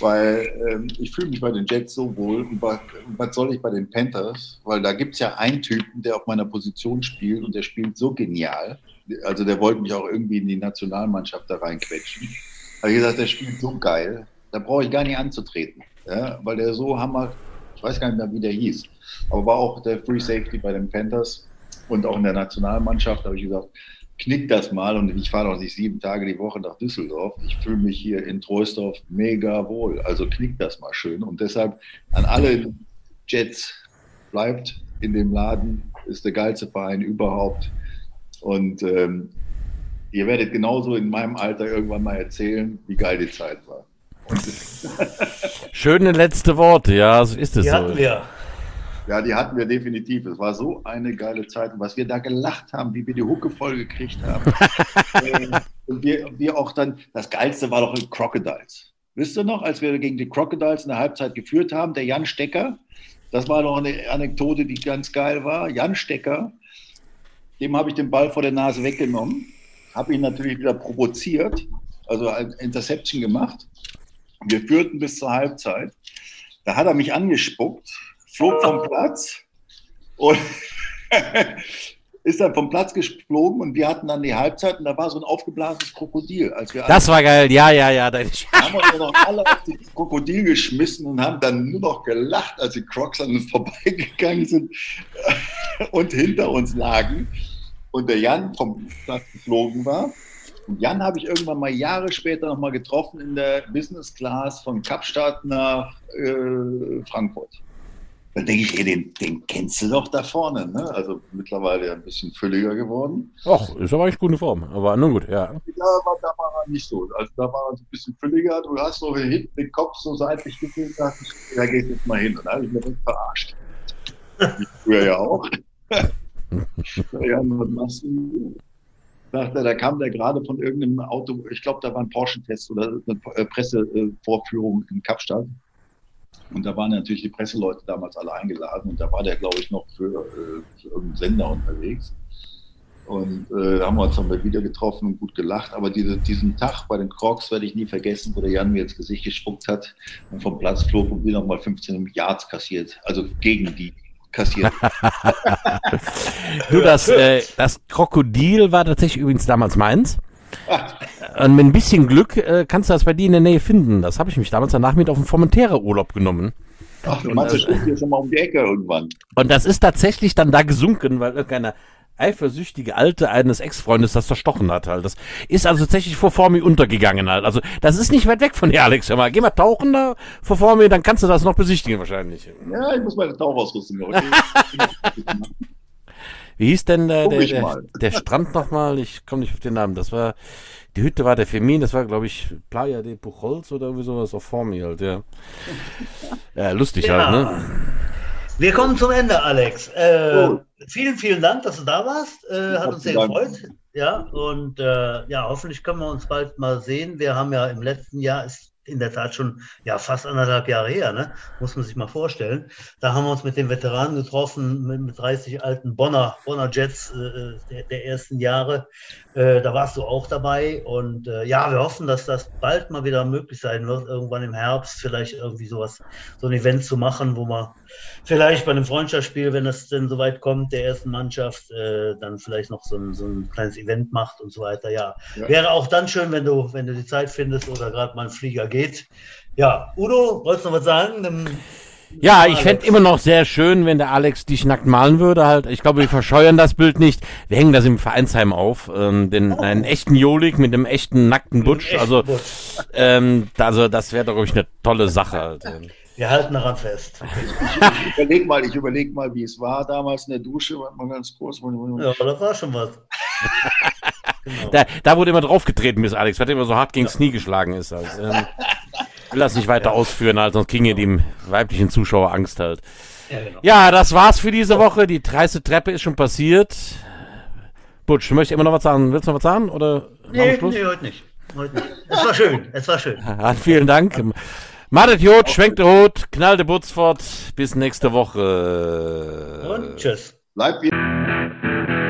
weil ähm, ich fühle mich bei den Jets so wohl. Und was, was soll ich bei den Panthers? Weil da gibt es ja einen Typen, der auf meiner Position spielt und der spielt so genial. Also der wollte mich auch irgendwie in die Nationalmannschaft da reinquetschen. Da habe ich gesagt, der spielt so geil, da brauche ich gar nicht anzutreten. Ja, weil der so hammer, ich weiß gar nicht mehr, wie der hieß, aber war auch der Free Safety bei den Panthers und auch in der Nationalmannschaft. Habe ich gesagt, knick das mal und ich fahre doch nicht sieben Tage die Woche nach Düsseldorf. Ich fühle mich hier in Troisdorf mega wohl. Also knick das mal schön. Und deshalb an alle Jets, bleibt in dem Laden, ist der geilste Verein überhaupt. Und ähm, ihr werdet genauso in meinem Alter irgendwann mal erzählen, wie geil die Zeit war. Schöne letzte Worte, ja, so ist es Die so. hatten wir. Ja, die hatten wir definitiv. Es war so eine geile Zeit. Und was wir da gelacht haben, wie wir die Hucke voll gekriegt haben. Äh, und wir, wir auch dann, das Geilste war doch die Crocodiles. Wisst ihr noch, als wir gegen die Crocodiles in der Halbzeit geführt haben, der Jan Stecker, das war noch eine Anekdote, die ganz geil war. Jan Stecker, dem habe ich den Ball vor der Nase weggenommen, habe ihn natürlich wieder provoziert, also ein Interception gemacht. Wir führten bis zur Halbzeit. Da hat er mich angespuckt, flog vom Platz und ist dann vom Platz geflogen und wir hatten dann die Halbzeit und da war so ein aufgeblasenes Krokodil. Als wir Das war geil, ja, ja, ja. da- haben uns dann noch alle auf das Krokodil geschmissen und haben dann nur noch gelacht, als die Crocs an uns vorbeigegangen sind und hinter uns lagen. Und der Jan vom Platz geflogen war. Und Jan habe ich irgendwann mal Jahre später noch mal getroffen in der Business Class von Kapstadt nach äh, Frankfurt. Dann denke ich, ey, den, den kennst du doch da vorne. Ne? Also mittlerweile ein bisschen fülliger geworden. Och, ist aber eigentlich gute Form. Aber nun gut, ja. Da war, da war er nicht so. Also da war er so ein bisschen fülliger. Du hast so hinten den Kopf so seitlich dachte ich, da gehst jetzt mal hin. Und da habe ich mir direkt verarscht. Ich früher ja auch. ja, was machst du? Dachte, da kam der gerade von irgendeinem Auto, ich glaube, da war ein Porsche-Test oder eine äh, Pressevorführung in Kapstadt. Und da waren natürlich die Presseleute damals alle eingeladen und da war der, glaube ich, noch für, äh, für irgendeinen Sender unterwegs. Und äh, da haben wir uns dann wieder getroffen und gut gelacht. Aber diese, diesen Tag bei den Crocs werde ich nie vergessen, wo der Jan mir ins Gesicht gespuckt hat und vom Platz flog und wir nochmal 15 Yards kassiert. Also gegen die kassiert. du, das, äh, das Krokodil war tatsächlich übrigens damals meins. Und mit ein bisschen Glück äh, kannst du das bei dir in der Nähe finden. Das habe ich mich damals danach mit auf den Formentera-Urlaub genommen. Ach, du meinst, das steht hier schon mal um die Ecke irgendwann. Und das ist tatsächlich dann da gesunken, weil irgendeiner eifersüchtige Alte eines Ex-Freundes das zerstochen hat halt. Das ist also tatsächlich vor Formi untergegangen halt. Also das ist nicht weit weg von dir, Alex. Hör mal, geh mal tauchen da vor Formi, dann kannst du das noch besichtigen wahrscheinlich. Ja, ich muss meine Tauchausrüstung noch. Wie hieß denn der, der, der, der Strand nochmal? Ich komme nicht auf den Namen. Das war, die Hütte war der Femin, das war, glaube ich, Playa de Pujols oder irgendwie sowas auf Formi halt, ja. Ja, lustig ja. halt, ne? Wir kommen zum Ende, Alex. Äh, oh. Vielen, vielen Dank, dass du da warst. Äh, hat uns sehr Dank. gefreut. Ja, und äh, ja, hoffentlich können wir uns bald mal sehen. Wir haben ja im letzten Jahr, ist in der Tat schon ja, fast anderthalb Jahre her, ne? muss man sich mal vorstellen. Da haben wir uns mit den Veteranen getroffen, mit, mit 30 alten Bonner, Bonner Jets äh, der, der, ersten Jahre. Äh, da warst du auch dabei. Und äh, ja, wir hoffen, dass das bald mal wieder möglich sein wird, irgendwann im Herbst vielleicht irgendwie sowas, so ein Event zu machen, wo man vielleicht bei einem Freundschaftsspiel, wenn es denn soweit kommt, der ersten Mannschaft, äh, dann vielleicht noch so ein, so ein kleines Event macht und so weiter. Ja. ja. wäre auch dann schön, wenn du, wenn du die Zeit findest oder gerade mal ein Flieger geht. Ja, Udo, wolltest du noch was sagen? Dem, ja, ich fände immer noch sehr schön, wenn der Alex dich nackt malen würde. Halt, ich glaube, wir verscheuern das Bild nicht. Wir hängen das im Vereinsheim auf. Ähm, den, oh. Einen echten Jolik mit einem echten nackten Butsch. Also, ähm, also das wäre doch, glaube ich, eine tolle Sache. Halt. Wir halten daran fest. ich, ich überlege mal, ich überleg mal, wie es war damals in der Dusche. Mal ganz kurz. Ja, das war schon was. genau. da, da, wurde immer draufgetreten, bis Alex, weil er immer so hart gegen das Knie geschlagen ist. Also, ähm, will das nicht weiter ja. ausführen, halt, sonst kriegen ja dem weiblichen Zuschauer Angst halt. Ja, genau. ja, das war's für diese Woche. Die dreiste Treppe ist schon passiert. Butsch, du möchtest immer noch was sagen? Willst du noch was sagen? Oder nee, nee, heute nicht. Heute nicht. Es war schön, es war schön. Ja, vielen Dank. Madet Jod, schwenkt Rot, knallte Butz fort. Bis nächste Woche. Und tschüss. Bleibt wieder.